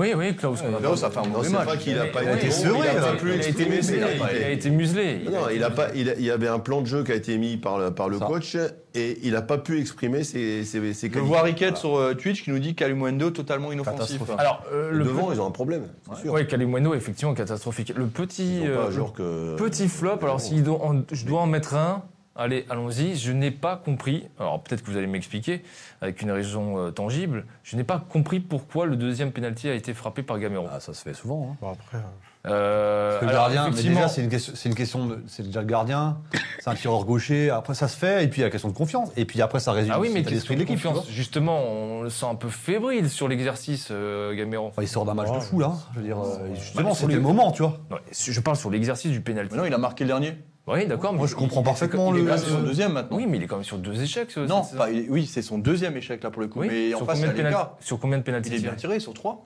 Oui, oui, Klaus. a Klaus a fait un Non, mauvais c'est match. pas qu'il a pas Ouais, été ouais, il a exprimer, il, a, été- muselé. Non, il, a pas, il, y avait un plan de jeu qui a été mis par le, par le coach et il n'a pas pu exprimer ses, ses, ses Je qualités. vois Riquette sur euh, Twitch qui nous dit Calumuendo totalement inoffensif. Alors, euh, le Devant, ils ont un problème. Oui, Kalimuendo, effectivement, catastrophique. Le petit, euh, que. petit flop, alors si je dois en mettre un, allez, allons-y. Je n'ai pas compris, alors peut-être que vous allez m'expliquer, avec une raison euh, tangible, je n'ai pas compris pourquoi le deuxième penalty a été frappé par Gamero. Ah, ça se fait souvent. hein. Bon, après, euh, Euh, Parce que le alors, gardien, mais déjà, c'est une question, c'est une question de, c'est déjà le gardien, c'est un tireur gaucher, après ça se fait, et puis il y a la question de confiance, et puis après ça résume Ah oui, mais d'esprit de l'équipe. Justement, on le sent un peu fébrile sur l'exercice, euh, Gamero. Enfin, il sort d'un match Ouais. de fou là, je veux dire, Bah, justement, sur c'était les- le moment, tu vois. Non, je parle sur l'exercice du penalty. Mais non, il a marqué le dernier. Oui, d'accord. Moi, mais je comprends il- parfaitement il est le- c'est son sur- deuxième maintenant. Oui, mais il est quand même sur deux échecs. ce- Non, cette pas- saison. il- oui, c'est son deuxième échec là pour le coup. Oui, mais en sur, face, il a pénal- cas. sur combien de pénaltys Il est bien tiré sur trois.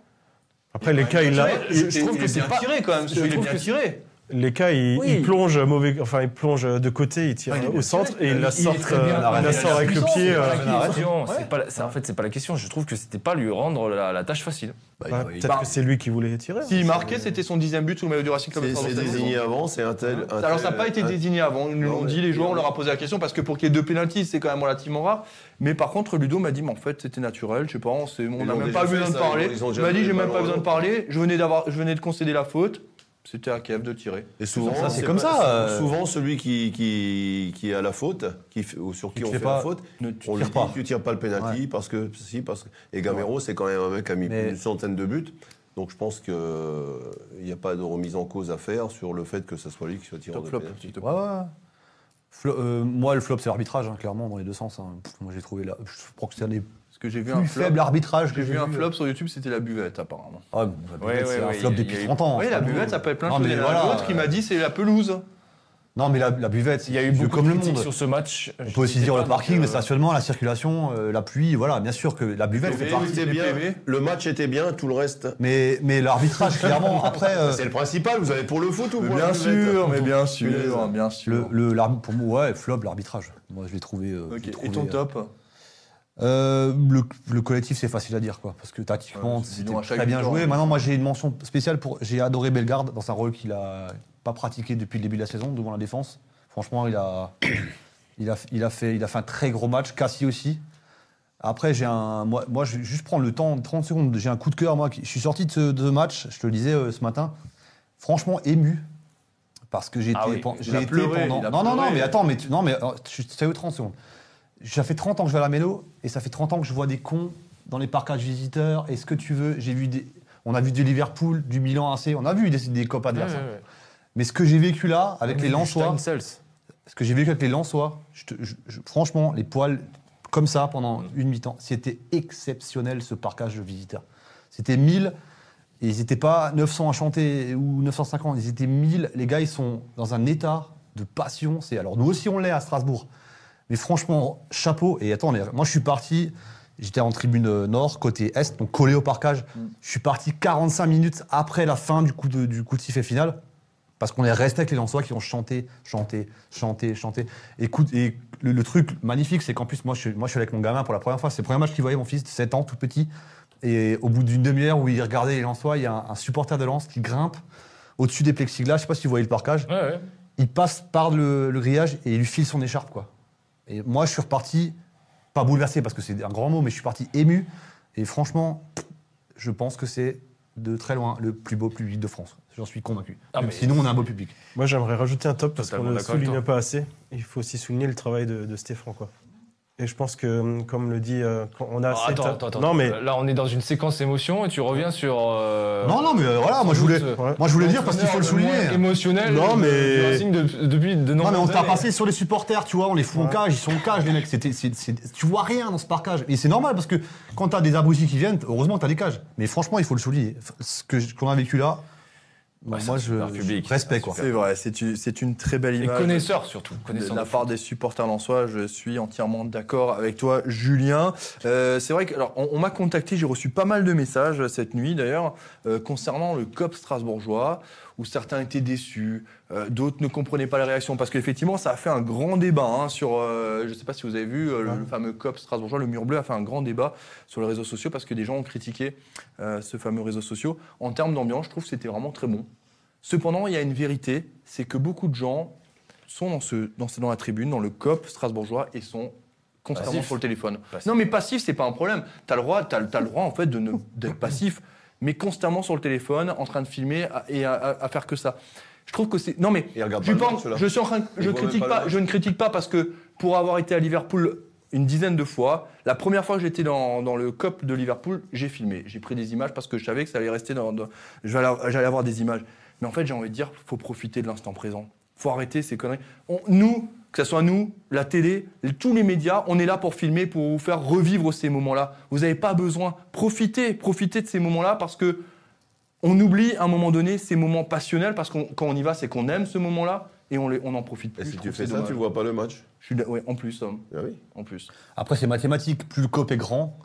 après les cas, il, a, je, trouve il que est c'est bien pas- tiré quand même. il est bien tiré. Les cas, il, Oui. il plonge mauvais, enfin, il plonge de côté, il tire Ah, il est au centre et il la Il est sort, très bien. euh, la sort la avec le pied. euh, la La c'est la- en fait, c'est pas la question. Je trouve que c'était pas lui rendre la, la tâche facile. Bah, il- Peut-être Bah, que c'est lui qui voulait tirer. S'il marquait, c'était son dixième but sous le maillot du Racing Club. C'est désigné avant, c'est un tel. Alors ça n'a pas été désigné avant, ils nous l'ont mais- dit, les joueurs, on leur a posé la question parce que pour qu'il y ait deux pénalties, c'est quand même relativement rare. Mais par contre, Ludo m'a dit, mais en fait, c'était naturel, je sais pas, on n'a même pas besoin de parler. Il m'a dit, j'ai même pas besoin de au- parler, je venais, d'avoir, je venais de concéder la faute, c'était à Kiev de tirer. Et souvent, Ça, c'est pas- comme ça, euh. Souvent, celui qui, qui, qui a la faute, qui, ou sur qui Tu on fait pas- la faute, Ne on lui tires dit pas. tu tires pas le penalty parce que si parce que et Gamero c'est quand même un mec qui a mis Mais- une centaine de buts. Donc je pense qu'il n'y a pas de remise en cause à faire sur le fait que ce soit lui qui soit tireur Top de flop, pénalty. s'il te Ouais, plaît. ouais. Flo- euh, moi, le flop, c'est l'arbitrage, hein, clairement, dans les deux sens. hein. Pff, moi, j'ai trouvé là. Je crois que c'est un des que j'ai vu un flop. que J'ai vu un euh. flop sur YouTube, c'était la buvette apparemment. Ah, la Ouais, buvette, c'est ouais, un flop depuis il y a eu- 30 ans. Oui, c'est la buvette, ça peut être plein de choses. mais Il y en a voilà, L'autre, il m'a dit, c'est la pelouse. Non, mais la, la buvette, Il y a eu c'est beaucoup comme de le critiques monde. sur ce match. On peut aussi dire le parking, le stationnement, la circulation, euh, la pluie, voilà, bien sûr que la buvette fait partie. Bien. Le match était bien, tout le reste. Mais, mais l'arbitrage, clairement, après, euh, C'est le principal, vous avez pour le foot ou pour bien la buvette sûr, mais bien sûr, bien le, sûr. le, l'arbi- pour moi, ouais, flop, l'arbitrage. Moi, je l'ai trouvé. euh, je Ok. l'ai Et trouvé, ton euh, top? Euh, le, le collectif, c'est facile à dire, quoi, parce que tactiquement, Ouais, c'était très bien joué. hein. Maintenant, moi, j'ai une mention spéciale pour. J'ai adoré Bellegarde dans un rôle qu'il a pas pratiqué depuis le début de la saison devant la défense. Franchement, il a, il a, il a fait, il a fait un très gros match. Cassie aussi. Après, j'ai un, moi, moi, je vais juste prendre le temps, 30 secondes. J'ai un coup de cœur, moi. Je suis sorti de ce, de ce match. Je te le disais euh, ce matin. Franchement ému. Parce que j'ai Ah été, oui, été pleuré, pendant. Non, non, non, mais attends, mais tu- non, mais euh, je c'est eux 30 secondes. Ça fait 30 ans que je vais à la Méno et ça fait 30 ans que je vois des cons dans les parcages visiteurs et ce que tu veux. J'ai vu des, on a vu du Liverpool, du Milan AC, on a vu des, des copes adverses. hein. Mais ce que j'ai vécu là avec les Lensois, ce que j'ai vécu avec les Lensois, je te- je- je- franchement, les poils comme ça pendant une mi-temps, c'était exceptionnel ce parcage de visiteurs. C'était 1000 et ils n'étaient pas 900 à chanter ou 950, ils étaient 1000. Les gars, ils sont dans un état de passion. C'est alors nous aussi on l'est à Strasbourg. Mais franchement, chapeau. Et attends, moi je suis parti, j'étais en tribune nord, côté est, donc collé au parcage. Je suis parti 45 minutes après la fin du coup de, du coup de sifflet final. Parce qu'on est resté avec les Lensois qui ont chanté, chanté, chanté, chanté. Écoute, et le, le truc magnifique, c'est qu'en plus, moi je, suis, moi, je suis avec mon gamin pour la première fois. C'est le premier match qu'il voyait, mon fils de 7 ans, tout petit. Et au bout d'une demi-heure où il regardait les Lensois, il y a un, un supporter de Lens qui grimpe au-dessus des plexiglas. Je sais pas si vous voyez le parcage. Ouais, ouais. Il passe par le, le grillage et il lui file son écharpe, quoi. Et moi, je suis reparti, pas bouleversé parce que c'est un grand mot, mais je suis parti ému. Et franchement, je pense que c'est de très loin le plus beau public de France. J'en suis convaincu. Ah, mais- Sinon, on a un beau public. Moi, j'aimerais rajouter un top parce qu'on ne souligne pas assez. Il faut aussi souligner le travail de, de Stéphane. Quoi. Et je pense que, hum, comme le dit, euh, on a Ah, cette- attends, attends, attends. Non, mais Là, on est dans une séquence émotion et tu reviens sur. euh, non, non, mais euh, voilà, moi je voulais, ouais. moi, je voulais dire parce qu'il faut le souligner. émotionnel. Non, mais- Racing de- depuis de Non, mais nombreuses on t'a passé sur les supporters, tu vois, on les fout en cage, ils sont en cage, les mecs. C'était, c'est- c'est- tu vois rien dans ce parcage. Et c'est normal parce que quand t'as des abrutis qui viennent, heureusement t'as des cages. Mais franchement, il faut le souligner. Ce que, qu'on a vécu là, Ouais, c'est moi je, super je- public. respect C'est quoi. C'est vrai, c'est une, c'est une très belle Et image. connaisseurs surtout. De Connaisseurs la de part foot. des supporters lensois, je suis entièrement d'accord avec toi, Julien. Euh, c'est vrai que, alors, on, on m'a contacté, j'ai reçu pas mal de messages cette nuit d'ailleurs euh, concernant le COP strasbourgeois, où certains étaient déçus, euh, d'autres ne comprenaient pas les réactions, parce qu'effectivement, ça a fait un grand débat hein, sur. euh, je ne sais pas si vous avez vu euh, le, le fameux COP strasbourgeois, le mur bleu a fait un grand débat sur les réseaux sociaux parce que des gens ont critiqué ce fameux réseau social. En termes d'ambiance, je trouve que c'était vraiment très bon. Cependant, il y a une vérité, c'est que beaucoup de gens sont dans, ce, dans, ce- dans la tribune, dans le COP strasbourgeois, et sont constamment Passif. sur le téléphone. Passif. Non, mais passif, c'est pas un problème. Tu as le droit, t'as le droit en fait de d'être passif, mais constamment sur le téléphone, en train de filmer et à, à- à faire que ça. Je trouve que c'est. Non, mais je, pense- je suis en train, je critique pas je ne critique pas parce que pour avoir été à Liverpool une dizaine de fois, la première fois que j'étais dans, dans le COP de Liverpool, j'ai filmé, j'ai pris des images parce que je savais que ça allait rester dans, dans- j'allais j'allais avoir des images. Mais en fait, j'ai envie de dire, faut profiter de l'instant présent. Faut arrêter ces conneries. On- nous, que ce soit nous, la télé, tous les médias, on est là pour filmer, pour vous faire revivre ces moments-là. Vous n'avez pas besoin. Profitez, profitez de ces moments-là parce que on oublie à un moment donné ces moments passionnels parce que quand on y va, c'est qu'on aime ce moment-là et on, les- on en profite plus. Et si tu fais ça, dommage. tu vois pas le match? Je suis ouais, en plus, homme, Ah oui. en plus. Après, c'est mathématique. Plus le COP est grand,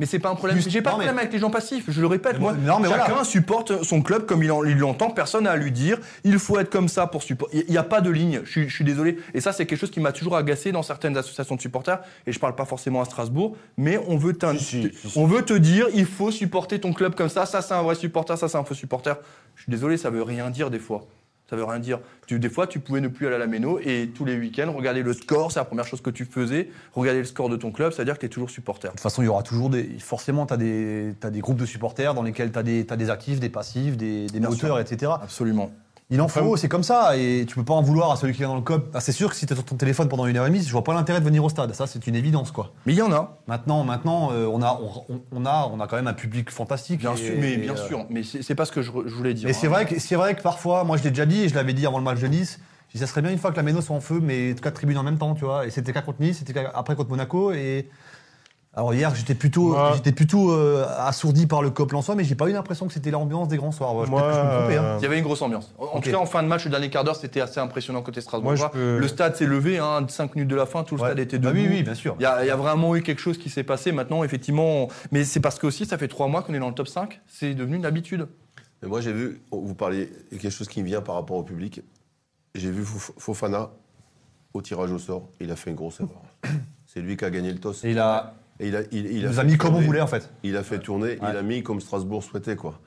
Mais c'est pas un problème. J'ai pas de mais- problème avec les gens passifs. Je le répète, moi. Non, mais chacun voilà. supporte son club comme il en- il l'entend. Personne n'a à lui dire. Il faut être comme ça pour supporter. Il n'y a pas de ligne. Je suis, je suis désolé. Et ça, c'est quelque chose qui m'a toujours agacé dans certaines associations de supporters. Et je parle pas forcément à Strasbourg, mais on veut, t'in- Si, si, si. on veut te dire, il faut supporter ton club comme ça. Ça, c'est un vrai supporter. Ça, c'est un faux supporter. Je suis désolé, ça veut rien dire des fois. Ça veut rien dire. Tu- des fois, tu pouvais ne plus aller à la méno et tous les week-ends, regarder le score, c'est la première chose que tu faisais. Regarder le score de ton club, c'est-à-dire que tu es toujours supporter. De toute façon, il y aura toujours des. Forcément, tu as des, t'as des groupes de supporters dans lesquels tu as des, actifs, des passifs, des, moteurs, sûr. etc. Absolument. Il en faut, c'est comme ça, et tu peux pas en vouloir à celui qui est dans le COP. Ah, c'est sûr que si tu es sur ton téléphone pendant une heure et demie, je vois pas l'intérêt de venir au stade. Ça, c'est une évidence, quoi. Mais il y en a, Maintenant, maintenant, euh, on a, on, on a, on a quand même un public fantastique. bien et- sûr, mais et, bien euh, sûr. Mais c'est c'est pas ce que je, je voulais dire. Mais c'est hein. vrai que c'est vrai que parfois, moi je l'ai déjà dit et je l'avais dit avant le match de Nice. je dis, ça serait bien une fois que la Méno soit en feu, mais quatre tribunes en même temps, tu vois. Et c'était qu'à contre Nice, c'était après contre Monaco. Et alors hier, j'étais plutôt, Moi- j'étais plutôt euh, assourdi par le COP Lensois, mais j'ai pas eu l'impression que c'était l'ambiance des grands soirs. Peut-être Moi, que je me trompais, hein. Il y avait une grosse ambiance. En en Ok. tout cas, en fin de match, le dernier quart d'heure, c'était assez impressionnant côté Strasbourg. Moi, je peux- Le stade s'est levé, hein, 5 minutes de la fin, tout le Ouais. stade était Bah debout. oui, oui, bien sûr. Il y, a, il y a vraiment eu quelque chose qui s'est passé maintenant, effectivement. Mais c'est parce que aussi, ça fait trois mois qu'on est dans le top 5. C'est devenu une habitude. Mais moi, j'ai vu, vous parliez, il y a quelque chose qui me vient par rapport au public. J'ai vu Fof- Fofana au tirage au sort. Il a fait une grosse erreur. C'est lui qui a gagné le toss. Et il a, Et il a, il, il il a nous fait a mis comme on tourner. voulait en fait. Il a fait tourner, il a mis comme Strasbourg souhaitait, quoi.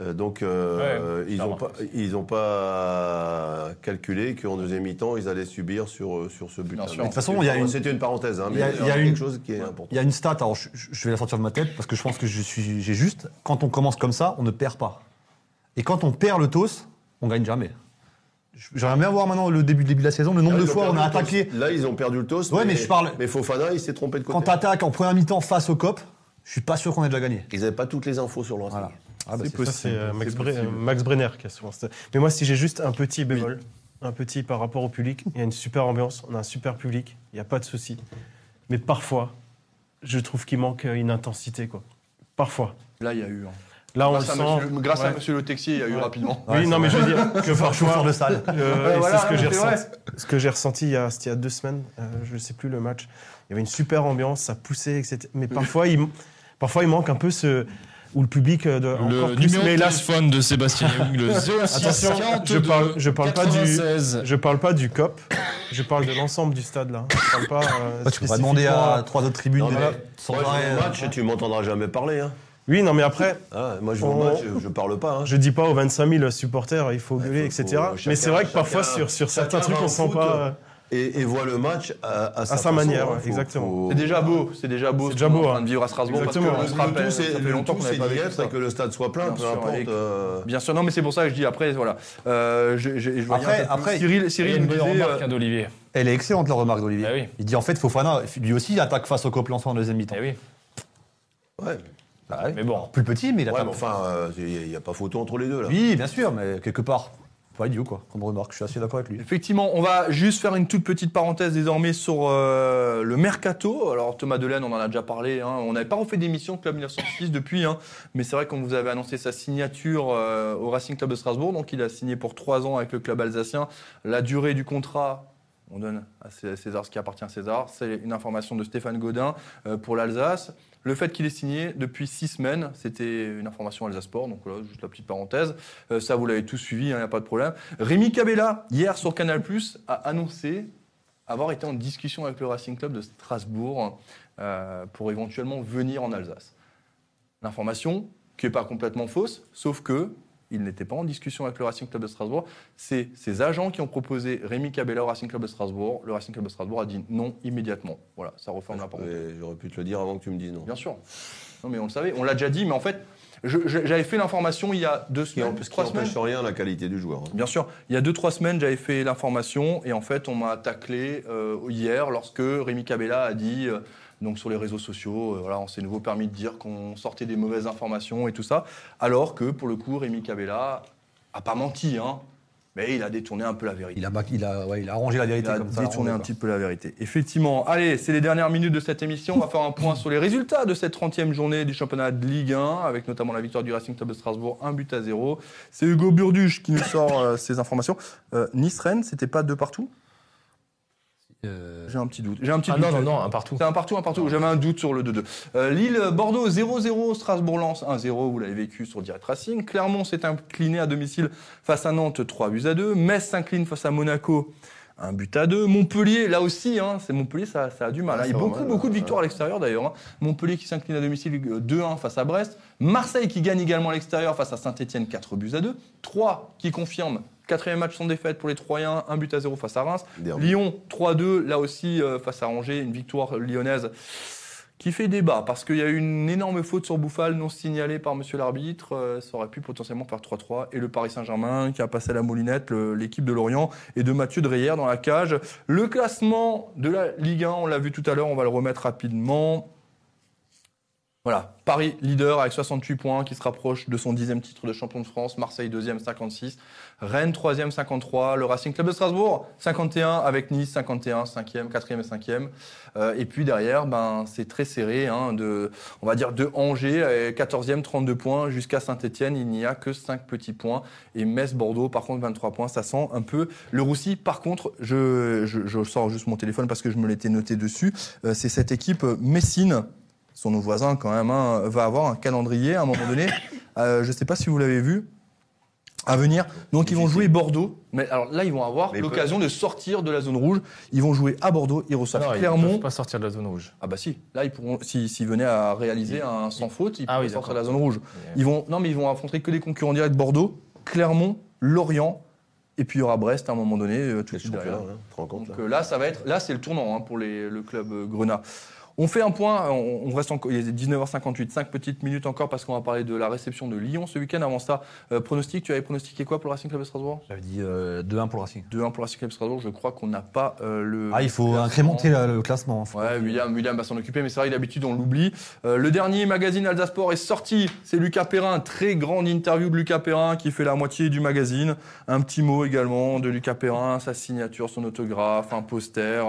Euh, donc, euh, Ouais, ils n'ont pas, ils ont pas calculé qu'en deuxième mi-temps, ils allaient subir sur, sur ce but. De toute façon, il y a une- C'était une parenthèse, hein, il mais y a- il y a quelque une- chose qui est important. Il y a une stat, alors je, je- je vais la sortir de ma tête parce que je pense que je suis, j'ai juste. Quand on commence comme ça, on ne perd pas. Et quand on perd le TOS, on gagne jamais. J'aimerais bien voir maintenant le début, début de la saison, le nombre Là, de fois on perdu a attaqué. Là, ils ont perdu le toss. Ouais, mais je parle- Mais Fofana, il s'est trompé de côté. Quand tu attaques en première mi-temps face au COP, je suis pas sûr qu'on ait déjà gagné. Ils n'avaient pas toutes les infos sur le. Voilà. Ah bah, C'est euh, Max, euh, Max Brenner qui a souvent ça. Mais moi, si j'ai juste un petit bémol, un petit par rapport au public, il y a une super ambiance, on a un super public, il n'y a pas de souci. Mais parfois, je trouve qu'il manque euh, une intensité, quoi. Parfois. Là, il y a eu. hein. Là, on le Grâce, à sent. monsieur, le- grâce à Ouais. monsieur Le Texier, il y a eu Ouais. rapidement. Oui, Ouais, non, mais je veux dire que parfois, de salle. Euh, Ouais, et voilà, c'est ce que j'ai vrai. ressenti. Ce que j'ai ressenti il y a, c'était il y a deux semaines, euh, je ne sais plus le match. Il y avait une super ambiance, ça poussait, etc. Mais parfois, il, parfois, il manque un peu ce où le public euh, de encore Le plus. numéro Mais de là, téléphone de Sébastien Young, le 06 Attention, 42 je parle- je parle pas du- 96. je parle pas du COP, je parle de l'ensemble du stade là. Je parle pas. euh, Bah, tu pourrais demander à trois autres tribunes. Non, mais au euh, match, tu m'entendras jamais parler. Hein. Oui, non, mais après, Ah, moi, je On- match, je, je parle pas. Hein. je dis pas aux 25 000 supporters, il faut gueuler, faut- etc. faut- mais c'est vrai que parfois sur, certains trucs, on sent pas. euh, Et, et voit le match à, à sa, sa façon, manière, hein. ouais, Faut- exactement. faut- C'est déjà beau, c'est déjà beau. C'est ce déjà beau, en train hein. de vivre à Strasbourg Exactement. parce que on se Le rappelle, tout, ça fait longtemps qu'on n'avait pas vécu ça. que le stade soit plein, Bien peu sûr, importe. et que- euh, Bien sûr, non, mais c'est pour ça que je dis après, voilà. Euh, je, je, je Après- après, Cyril, Cyril une nous bonne disait. remarque euh, d'Olivier. Elle est excellente, la remarque d'Olivier. Ah oui. Il dit en fait, Fofana, lui aussi, il attaque face au COP Lensois en deuxième mi-temps. Eh oui. Ouais. Ouais. Mais bon. Plus petit, mais il Ouais, attaque. mais enfin, euh, il n'y a, pas photo entre les deux là. Oui, bien sûr, mais quelque part, pas idiot quoi, comme remarque. Je suis assez d'accord avec lui. Effectivement, on va juste faire une toute petite parenthèse désormais sur euh, le mercato. Alors Thomas Delaine, on en a déjà parlé. hein. On n'avait pas refait d'émission Club 1906 depuis, hein. mais c'est vrai qu'on vous avait annoncé sa signature euh, au Racing Club de Strasbourg. Donc il a signé pour trois ans avec le club alsacien. La durée du contrat. On donne à Cé- César ce qui appartient à César. C'est une information de Stéphane Godin euh, pour l'Alsace. Le fait qu'il ait signé depuis six semaines, c'était une information Alsace Sport. Donc voilà, juste la petite parenthèse. Euh, ça, vous l'avez tous suivi, il n'y a pas de problème. Rémi Cabella, hier sur Canal, a annoncé avoir été en discussion avec le Racing Club de Strasbourg euh, pour éventuellement venir en Alsace. L'information qui n'est pas complètement fausse, sauf que il n'était pas en discussion avec le Racing Club de Strasbourg. C'est ses agents qui ont proposé Rémi Cabella au Racing Club de Strasbourg. Le Racing Club de Strasbourg a dit non immédiatement. Voilà, ça reforme la parenthèse. J'aurais pu te le dire avant que tu me dises non. Bien sûr. Non, mais on le savait, on l'a déjà dit, mais en fait, j'avais fait l'information il y a deux semaines, en- ce qui trois semaines. n'empêche rien la qualité du joueur. hein. Bien sûr, il y a deux trois semaines, j'avais fait l'information et en fait, on m'a taclé euh, hier lorsque Rémi Cabella a dit euh, donc sur les réseaux sociaux, euh, voilà, on s'est nouveau permis de dire qu'on sortait des mauvaises informations et tout ça, alors que pour le coup, Rémi Cabella a pas menti, hein, mais il a détourné un peu la vérité. Il a, il a, ouais, il a arrangé la Il vérité a comme ça. détourné un petit peu la vérité. Effectivement. Allez, c'est les dernières minutes de cette émission. On va faire un point sur les résultats de cette 30e journée du championnat de Ligue 1, avec notamment la victoire du Racing Club de Strasbourg, un but à zéro. C'est Hugo Burduche qui nous sort euh, ces informations. Euh, Nice-Rennes, c'était pas deux partout? Euh, J'ai un petit doute. J'ai un petit Ah doute. non, non, non, un partout. C'est un partout, un partout. J'avais un doute sur le 2-2. Euh, Lille-Bordeaux 0-0, Strasbourg-Lens 1-0, vous l'avez vécu sur Direct Racing. Clermont s'est incliné à domicile face à Nantes 3 buts à 2. Metz s'incline face à Monaco. Un but à 2. Montpellier, là aussi, hein, c'est Montpellier, ça, ça a du mal. Hein. Il y a beaucoup, beaucoup de victoires à l'extérieur d'ailleurs. hein. Montpellier qui s'incline à domicile euh, 2-1 face à Brest. Marseille qui gagne également à l'extérieur face à Saint-Etienne 4 buts à 2. 3 qui confirme quatrième match sans défaite pour les Troyens, un but à 0 face à Reims. Lyon 3-2, là aussi euh, face à Angers, une victoire lyonnaise qui fait débat parce qu'il y a eu une énorme faute sur Bouffal non signalée par monsieur l'arbitre. Euh, ça aurait pu potentiellement faire 3-3. Et le Paris Saint-Germain qui a passé à la moulinette, l'équipe de Lorient et de Mathieu Dreyer dans la cage. Le classement de la Ligue 1, on l'a vu tout à l'heure, on va le remettre rapidement. Voilà, Paris leader avec 68 points qui se rapproche de son dixième titre de champion de France, Marseille deuxième 56, Rennes troisième 53, le Racing Club de Strasbourg 51 avec Nice 51, cinquième, quatrième et cinquième. Euh, et puis derrière, ben c'est très serré, hein, de, on va dire de Angers euh, 14e 32 points jusqu'à Saint-Etienne, il n'y a que 5 petits points. Et Metz-Bordeaux par contre 23 points, ça sent un peu le roussi. Par contre, je, sors juste mon téléphone parce que je me l'étais noté dessus, Euh, c'est cette équipe Messine sont nos voisins quand même, hein, va avoir un calendrier à un moment donné. Euh, je ne sais pas si vous l'avez vu à venir. Donc ils vont jouer Bordeaux. Mais alors là, ils vont avoir l'occasion de sortir de la zone rouge. Ils vont jouer à Bordeaux. Ils reçoivent Non, ils ne Clermont. peuvent pas sortir de la zone rouge. Ah bah si. Là, ils pourront, si- s'ils venaient à réaliser un sans faute, ils Ah pourraient oui, sortir de la zone rouge. Ils vont, non, mais ils vont affronter que des concurrents directs Bordeaux, Clermont, Lorient. Et puis il y aura Brest à un moment donné, euh, tout de suite derrière. hein, tu te rends compte Donc là euh, là, ça va être, là c'est le tournant hein, pour les- le club euh, Grenat. On fait un point, on, on reste encore, il est 19h58, 5 petites minutes encore parce qu'on va parler de la réception de Lyon ce week-end. Avant ça, euh, pronostic, tu avais pronostiqué quoi pour le Racing Club de Strasbourg? J'avais dit euh, 2-1 pour le Racing. 2-1 pour le Racing Club de Strasbourg, je crois qu'on n'a pas euh, le... Ah, il faut classement. incrémenter la- le classement. Faut- Ouais, William, William va s'en occuper, mais c'est vrai d'habitude on l'oublie. Euh, le dernier magazine Alsasport est sorti, c'est Lucas Perrin, très grande interview de Lucas Perrin qui fait la moitié du magazine. Un petit mot également de Lucas Perrin, sa signature, son autographe, un poster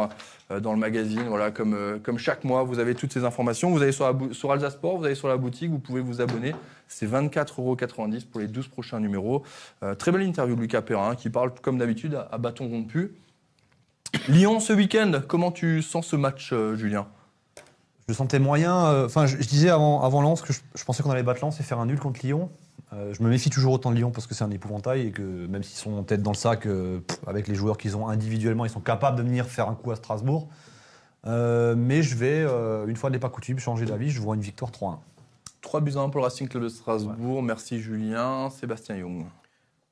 dans le magazine. Voilà, comme, euh, comme chaque mois, vous avez toutes ces informations. Vous allez sur, sur vous allez sur la boutique, vous pouvez vous abonner. C'est 24,90 euros pour les 12 prochains numéros. Euh, très belle interview de Lucas Perrin qui parle comme d'habitude à, bâton rompu. Lyon ce week-end, comment tu sens ce match, euh, Julien? Je sentais moyen. euh, Enfin, je, je disais avant, avant Lens que je, je pensais qu'on allait battre Lens et faire un nul contre Lyon. Euh, je me méfie toujours autant de Lyon parce que c'est un épouvantail et que même s'ils sont en tête dans le sac, euh, pff, avec les joueurs qu'ils ont individuellement, ils sont capables de venir faire un coup à Strasbourg. Euh, mais je vais, euh, une fois n'est pas coutume, changer d'avis. Je vois une victoire 3-1. 3 buts à 1 pour le Racing Club de Strasbourg. Merci Julien. Sébastien Young.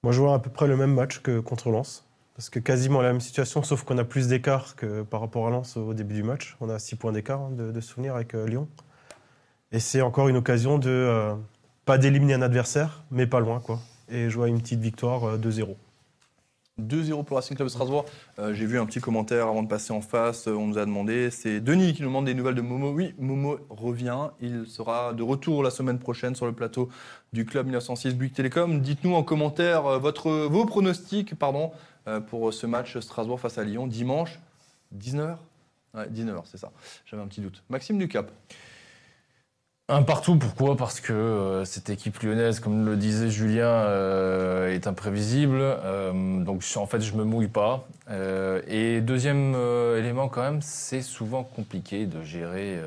Moi, je vois à peu près le même match que contre Lens. Parce que quasiment la même situation, sauf qu'on a plus d'écart que par rapport à Lens au début du match. On a 6 points d'écart hein, de, de souvenir avec euh, Lyon. Et c'est encore une occasion de, euh, pas d'éliminer un adversaire, mais pas loin. quoi. Et je vois une petite victoire euh, 2-0. 2-0 pour Racing Club de Strasbourg. Euh, J'ai vu un petit commentaire avant de passer en face. Euh, On nous a demandé. C'est Denis qui nous demande des nouvelles de Momo. Oui, Momo revient. Il sera de retour la semaine prochaine sur le plateau du Club 1906 Bouygues Télécom. Dites-nous en commentaire votre, vos pronostics pardon, pour ce match Strasbourg face à Lyon dimanche 19h. Ouais, 19h, c'est ça. J'avais un petit doute. Maxime Ducap. Un partout, pourquoi? Parce que euh, cette équipe lyonnaise, comme le disait Julien, euh, est imprévisible. Euh, donc en fait, je me mouille pas. Et deuxième élément quand même, c'est souvent compliqué de gérer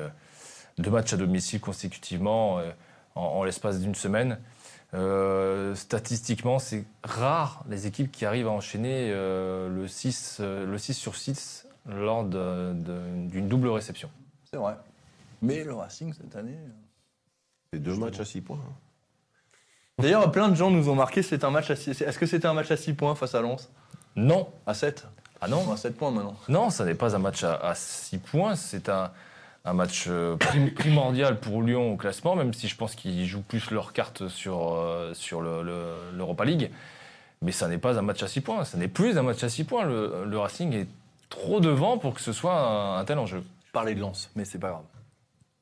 deux matchs à domicile consécutivement en, l'espace d'une semaine. Statistiquement, c'est rare les équipes qui arrivent à enchaîner le, 6, euh, le 6 sur 6 lors d'une double réception. C'est vrai. Mais le Racing cette année. euh, C'est deux matchs à 6 points. D'ailleurs, plein de gens nous ont marqué. C'est un match à six- Est-ce que c'était un match à 6 points face à Lens? Non, À 7 ah non, À 7 points maintenant. Non, ça n'est pas un match à 6 points. C'est un, un match euh, prim- primordial pour Lyon au classement, même si je pense qu'ils jouent plus leurs cartes sur, euh, sur le- le- l'Europa League. Mais ça n'est pas un match à 6 points. Ça n'est plus un match à 6 points. Le, le Racing est trop devant pour que ce soit un, un tel enjeu. Parler de Lens, mais c'est pas grave.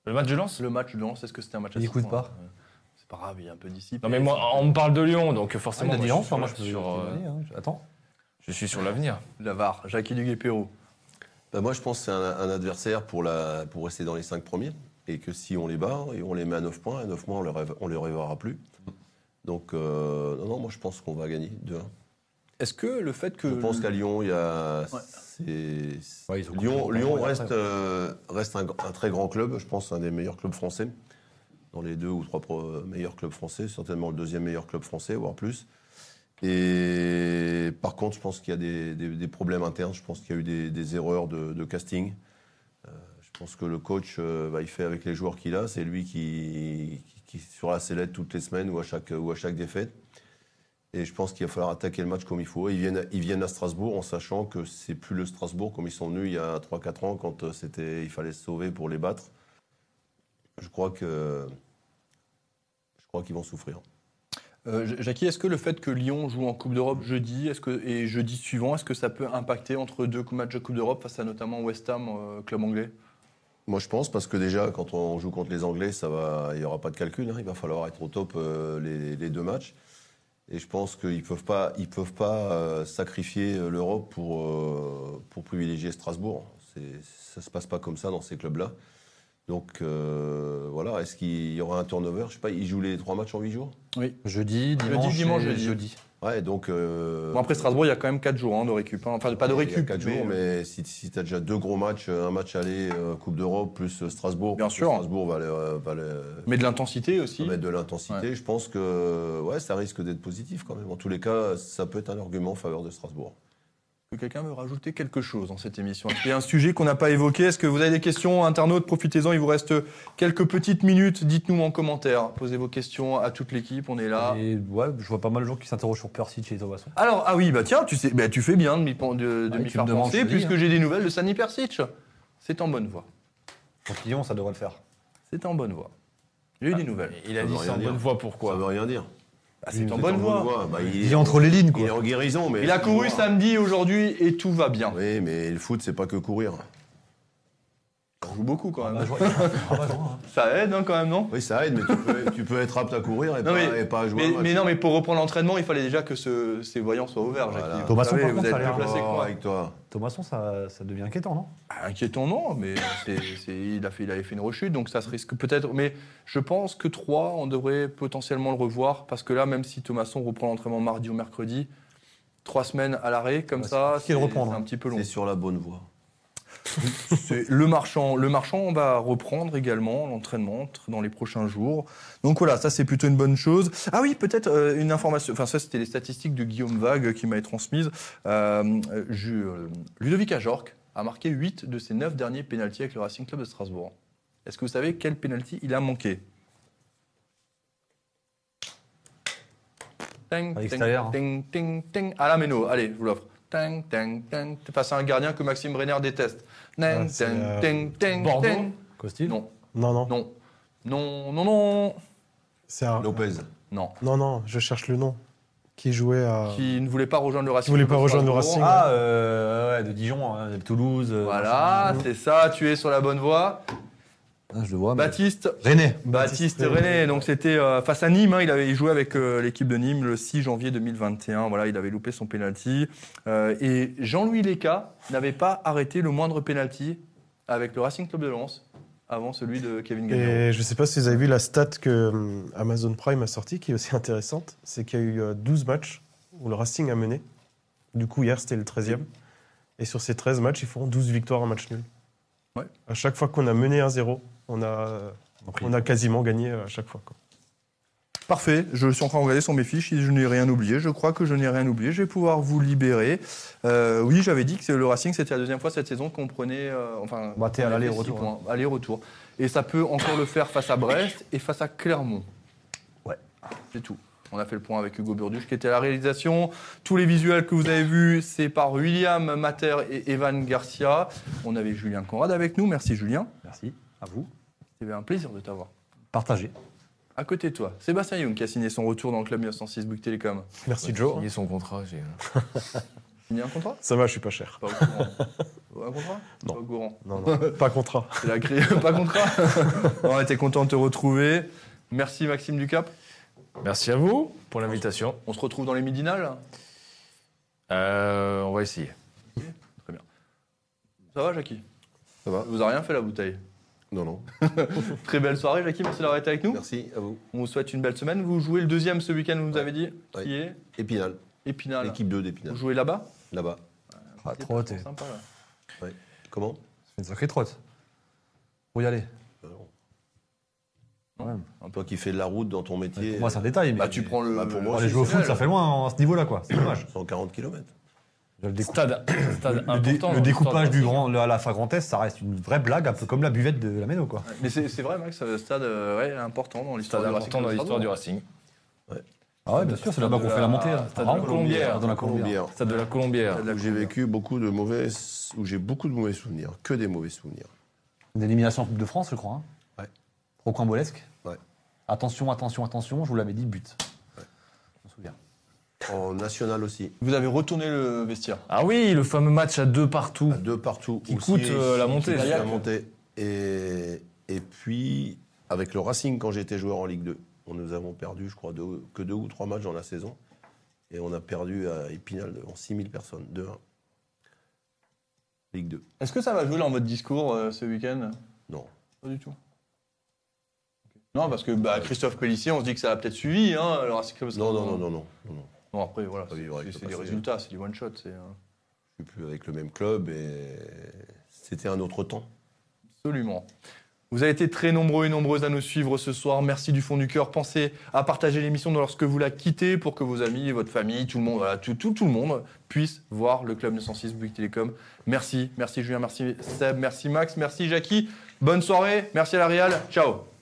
Le match de Lens Le match de Lens, est-ce que c'était un match à Il 6 écoute points pas. Euh, C'est pas grave, il est un peu dissipé. Non, mais moi, on me parle de Lyon, donc forcément. il a dit moi, Lens, je, suis moi sur- je peux. sur, je peux euh, hein. Attends. je suis sur l'avenir. La VAR, Jackie Duguay-Perrault. Bah, moi, je pense que c'est un, un adversaire pour, la, pour rester dans les 5 premiers. Et que si on les bat et on les met à 9 points, à 9 points, on ne les, reverra plus. Donc, euh, non, non, moi, je pense qu'on va gagner 2-1. Est-ce que le fait que. Je pense qu'à Lyon, il y a. Ouais. Ouais, Lyon. Lyon reste, euh, reste un, un très grand club, je pense un des meilleurs clubs français. Dans les deux ou trois pro- meilleurs clubs français, certainement le deuxième meilleur club français, voire plus. Et par contre, je pense qu'il y a des, des- des problèmes internes, je pense qu'il y a eu des, des erreurs de, de casting. Euh, je pense que le coach, euh, bah, il fait avec les joueurs qu'il a, c'est lui qui, qui, qui sur la sellette toutes les semaines ou à chaque, ou à chaque défaite. Et je pense qu'il va falloir attaquer le match comme il faut. Ils viennent, ils viennent à Strasbourg en sachant que c'est plus le Strasbourg comme ils sont venus il y a 3-4 ans quand euh, c'était, il fallait se sauver pour les battre. je crois que je crois qu'ils vont souffrir. Euh, Jackie, est-ce que le fait que Lyon joue en Coupe d'Europe jeudi est-ce que, et jeudi suivant, est-ce que ça peut impacter entre deux matchs de Coupe d'Europe face à notamment West Ham, euh, club anglais? Moi, je pense parce que déjà, quand on joue contre les Anglais, ça va, il y aura pas de calcul. hein. il va falloir être au top euh, les, les deux matchs. Et je pense qu'ils peuvent pas, ils peuvent pas euh, sacrifier euh, l'Europe pour euh, pour privilégier Strasbourg. Ça se passe pas comme ça dans ces clubs-là. Donc euh, voilà, est-ce qu'il y aura un turnover? Je sais pas. Ils jouent les trois matchs en huit jours? Jeudi, dimanche, dimanche, et jeudi. Ouais, donc. euh, Bon, après Strasbourg, il y a quand même 4 jours hein, de récup. hein. Enfin, pas de récup, quatre jours, mais si, si tu as déjà deux gros matchs, un match aller euh, Coupe d'Europe plus euh, Strasbourg, Bien sûr. Strasbourg va, mais de l'intensité aussi. mettre de l'intensité. Je pense que ouais, ça risque d'être positif quand même. En tous les cas, ça peut être un argument en faveur de Strasbourg. Que quelqu'un veut rajouter quelque chose dans cette émission Est-ce qu'il y a un sujet qu'on n'a pas évoqué? Est-ce que vous avez des questions, internautes? Profitez-en, il vous reste quelques petites minutes. Dites-nous en commentaire. Posez vos questions à toute l'équipe, on est là. Et ouais, je vois pas mal de gens qui s'interrogent sur Persic et Thomasson. Alors, ah oui, bah tiens, tu, sais, bah, tu fais bien de m'y de, de Ouais, faire penser, puisque hein. j'ai des nouvelles de Sani Persic. C'est en bonne voie. Lyon, ça devrait le faire. C'est en bonne voie. J'ai eu des nouvelles. Il a Ça dit c'est en dire. bonne voie, Ça pourquoi veut rien dire. Ah, c'est en bonne voie. Bah, Il est entre les lignes, il est quoi. en guérison, mais Il a couru samedi, aujourd'hui, et tout va bien. Oui, mais le foot, c'est pas que courir. On joue beaucoup quand Ah même. bah, ah bah, hein. Ça aide hein, quand même, non? Oui, ça aide, mais tu peux, tu peux être apte à courir et, Non, pas, mais- et pas jouer. mais, un non, mais pour reprendre l'entraînement, il fallait déjà que ce- ces voyants soient ouverts. Voilà. Vous savez, par vous contre, êtes l'air- placé que moi. avec toi. Thomasson, ça, ça devient inquiétant, non? Inquiétant, non, mais il, a fait, il avait fait une rechute, donc ça se risque peut-être. Mais je pense que 3, on devrait potentiellement le revoir, parce que là, même si Thomasson reprend l'entraînement mardi ou mercredi, trois semaines à l'arrêt, comme Ouais, ça, c'est de reprendre, c'est hein. un petit peu long. C'est sur la bonne voie. Le marchand. Le marchand va reprendre également l'entraînement tr- dans les prochains jours. Donc voilà, ça c'est plutôt une bonne chose. Ah oui, peut-être euh, une information. Enfin, ça c'était les statistiques de Guillaume Vague qui m'avait transmises. Euh, euh, euh, Ludovic Ajorc a marqué 8 de ses 9 derniers pénaltys avec le Racing Club de Strasbourg. Est-ce que vous savez quel pénalty il a manqué? Ting, ting, hein. ting, ting, ting. À la méno, allez, je vous l'offre. Ting, ting, ting. Face à un gardien que Maxime Brenner déteste. Ting, Ah, c'est, ting, euh, Bordeaux ting. Costil Non, Non, non. non, non, non, non, C'est un- Lopez. non. Non, non, je cherche le nom. Qui jouait à. Qui ne voulait pas rejoindre le Racing. Qui voulait pas de rejoindre le. Racing. Ah, euh, ouais, de Dijon, hein, de Toulouse. euh, Voilà, c'est ça, tu es sur la bonne voie. Ah, je le vois. mais- Baptiste, René. Baptiste René, donc c'était euh, face à Nîmes, hein, il avait joué avec euh, l'équipe de Nîmes le 6 janvier 2021, voilà, il avait loupé son penalty. Euh, et Jean-Louis Leca n'avait pas arrêté le moindre penalty avec le Racing Club de Lens avant celui de Kevin Gagnon. Et je sais pas si vous avez vu la stat que Amazon Prime a sortie, qui est aussi intéressante. C'est qu'il y a eu euh, 12 matchs où le Racing a mené. Du coup, hier, c'était le 13e. Et sur ces 13 matchs, ils feront 12 victoires, un match nul. Ouais. À chaque fois qu'on a mené 1-0, on a, on a quasiment gagné euh, à chaque fois. quoi. Parfait, je suis en train de regarder sur mes fiches, si je n'ai rien oublié, je crois que je n'ai rien oublié, je vais pouvoir vous libérer. Euh, oui, j'avais dit que le Racing, c'était la deuxième fois cette saison qu'on prenait, euh, enfin, Bah, t'es à on six points, aller-retour. Et ça peut encore le faire face à Brest et face à Clermont. Ouais. C'est tout. On a fait le point avec Hugo Burduche qui était à la réalisation. Tous les visuels que vous avez vus, c'est par William Mater et Evan Garcia. On avait Julien Conrad avec nous. Merci Julien. Merci. À vous. C'était un plaisir de t'avoir. Partagez. À côté de toi, Sébastien Young qui a signé son retour dans le club 1906 Bouygues Télécom. Merci Joe. Signé son contrat. j'ai- Signé un contrat? Ça va, je suis pas cher. Pas au courant. un contrat? Non. Pas au courant. Non, non, pas contrat. C'est la cré... pas contrat? On était content de te retrouver. Merci Maxime Ducap. Merci à vous pour l'invitation. On se retrouve dans les midinales. Euh, on va essayer. Ça va Jackie? Ça va Ça vous a rien fait la bouteille Non, non. Très belle soirée Jackie, merci d'avoir été avec nous. Merci à vous. On vous souhaite une belle semaine. Vous jouez le deuxième ce week-end, vous nous avez dit, qui est Épinal. Épinal. L'équipe 2 Vous d'Épinal. jouez là-bas Là-bas. Ah, C'est trop pas t'es- trop sympa, là. Comment C'est une sacrée trotte. Faut y aller. Toi qui fais de la route dans ton métier. Pour moi, c'est un détail. Mais Bah tu prends le. Bah, pour moi, Pour aller c'est jouer au foot, ça fait loin à ce niveau-là, quoi. C'est dommage. 140 km. Le, décou- Stade, stade le dé- important. le dans l'histoire découpage du grand, à la fin Grand Est, ça reste une vraie blague, un peu comme la buvette de la Méno, quoi. Mais c'est vrai, Max, un stade euh, ouais, important dans l'histoire du important Racing dans Club l'histoire du Strasbourg. Racing. Ah ouais, bien sûr, c'est là-bas qu'on fait la montée. hein. Stade Ah, de la Colombière. Dans la Colombière. Stade de la Colombière. Où j'ai vécu beaucoup de mauvais, où j'ai beaucoup de mauvais souvenirs, que des mauvais souvenirs. Une élimination en Coupe de France, je crois. hein. Rocambolesque. Ouais. Attention, attention, attention, je vous l'avais dit, but. Ouais. Je me souviens. En national aussi. Vous avez retourné le vestiaire. Ah oui, le fameux match à deux partout. À deux partout. Qui aussi, coûte, euh, la montée. qui. La montée. Et, et puis, avec le Racing, quand j'étais joueur en Ligue 2, on nous avons perdu, je crois, deux- que deux ou trois matchs dans la saison. Et on a perdu à Épinal devant 6000 personnes, 2-1. Ligue 2. Est-ce que ça va jouer dans votre discours euh, ce week-end? Non. Pas du tout. Non, parce que bah, Christophe Pellissier, on se dit que ça a peut-être suivi, hein, le Racing Club. Non, non, non, non, non. non, non. Bon, après, voilà, c'est des résultats, c'est du one-shot. c'est, euh, Je suis plus avec le même club et c'était un autre temps. Absolument. Vous avez été très nombreux et nombreuses à nous suivre ce soir. Merci du fond du cœur. Pensez à partager l'émission lorsque vous la quittez pour que vos amis, votre famille, tout le monde, voilà, tout, tout, tout le monde puisse voir le Club 906 Bouygues Télécom. Merci, merci Julien, merci Seb, merci Max, merci Jackie. Bonne soirée, merci à la Real. Ciao.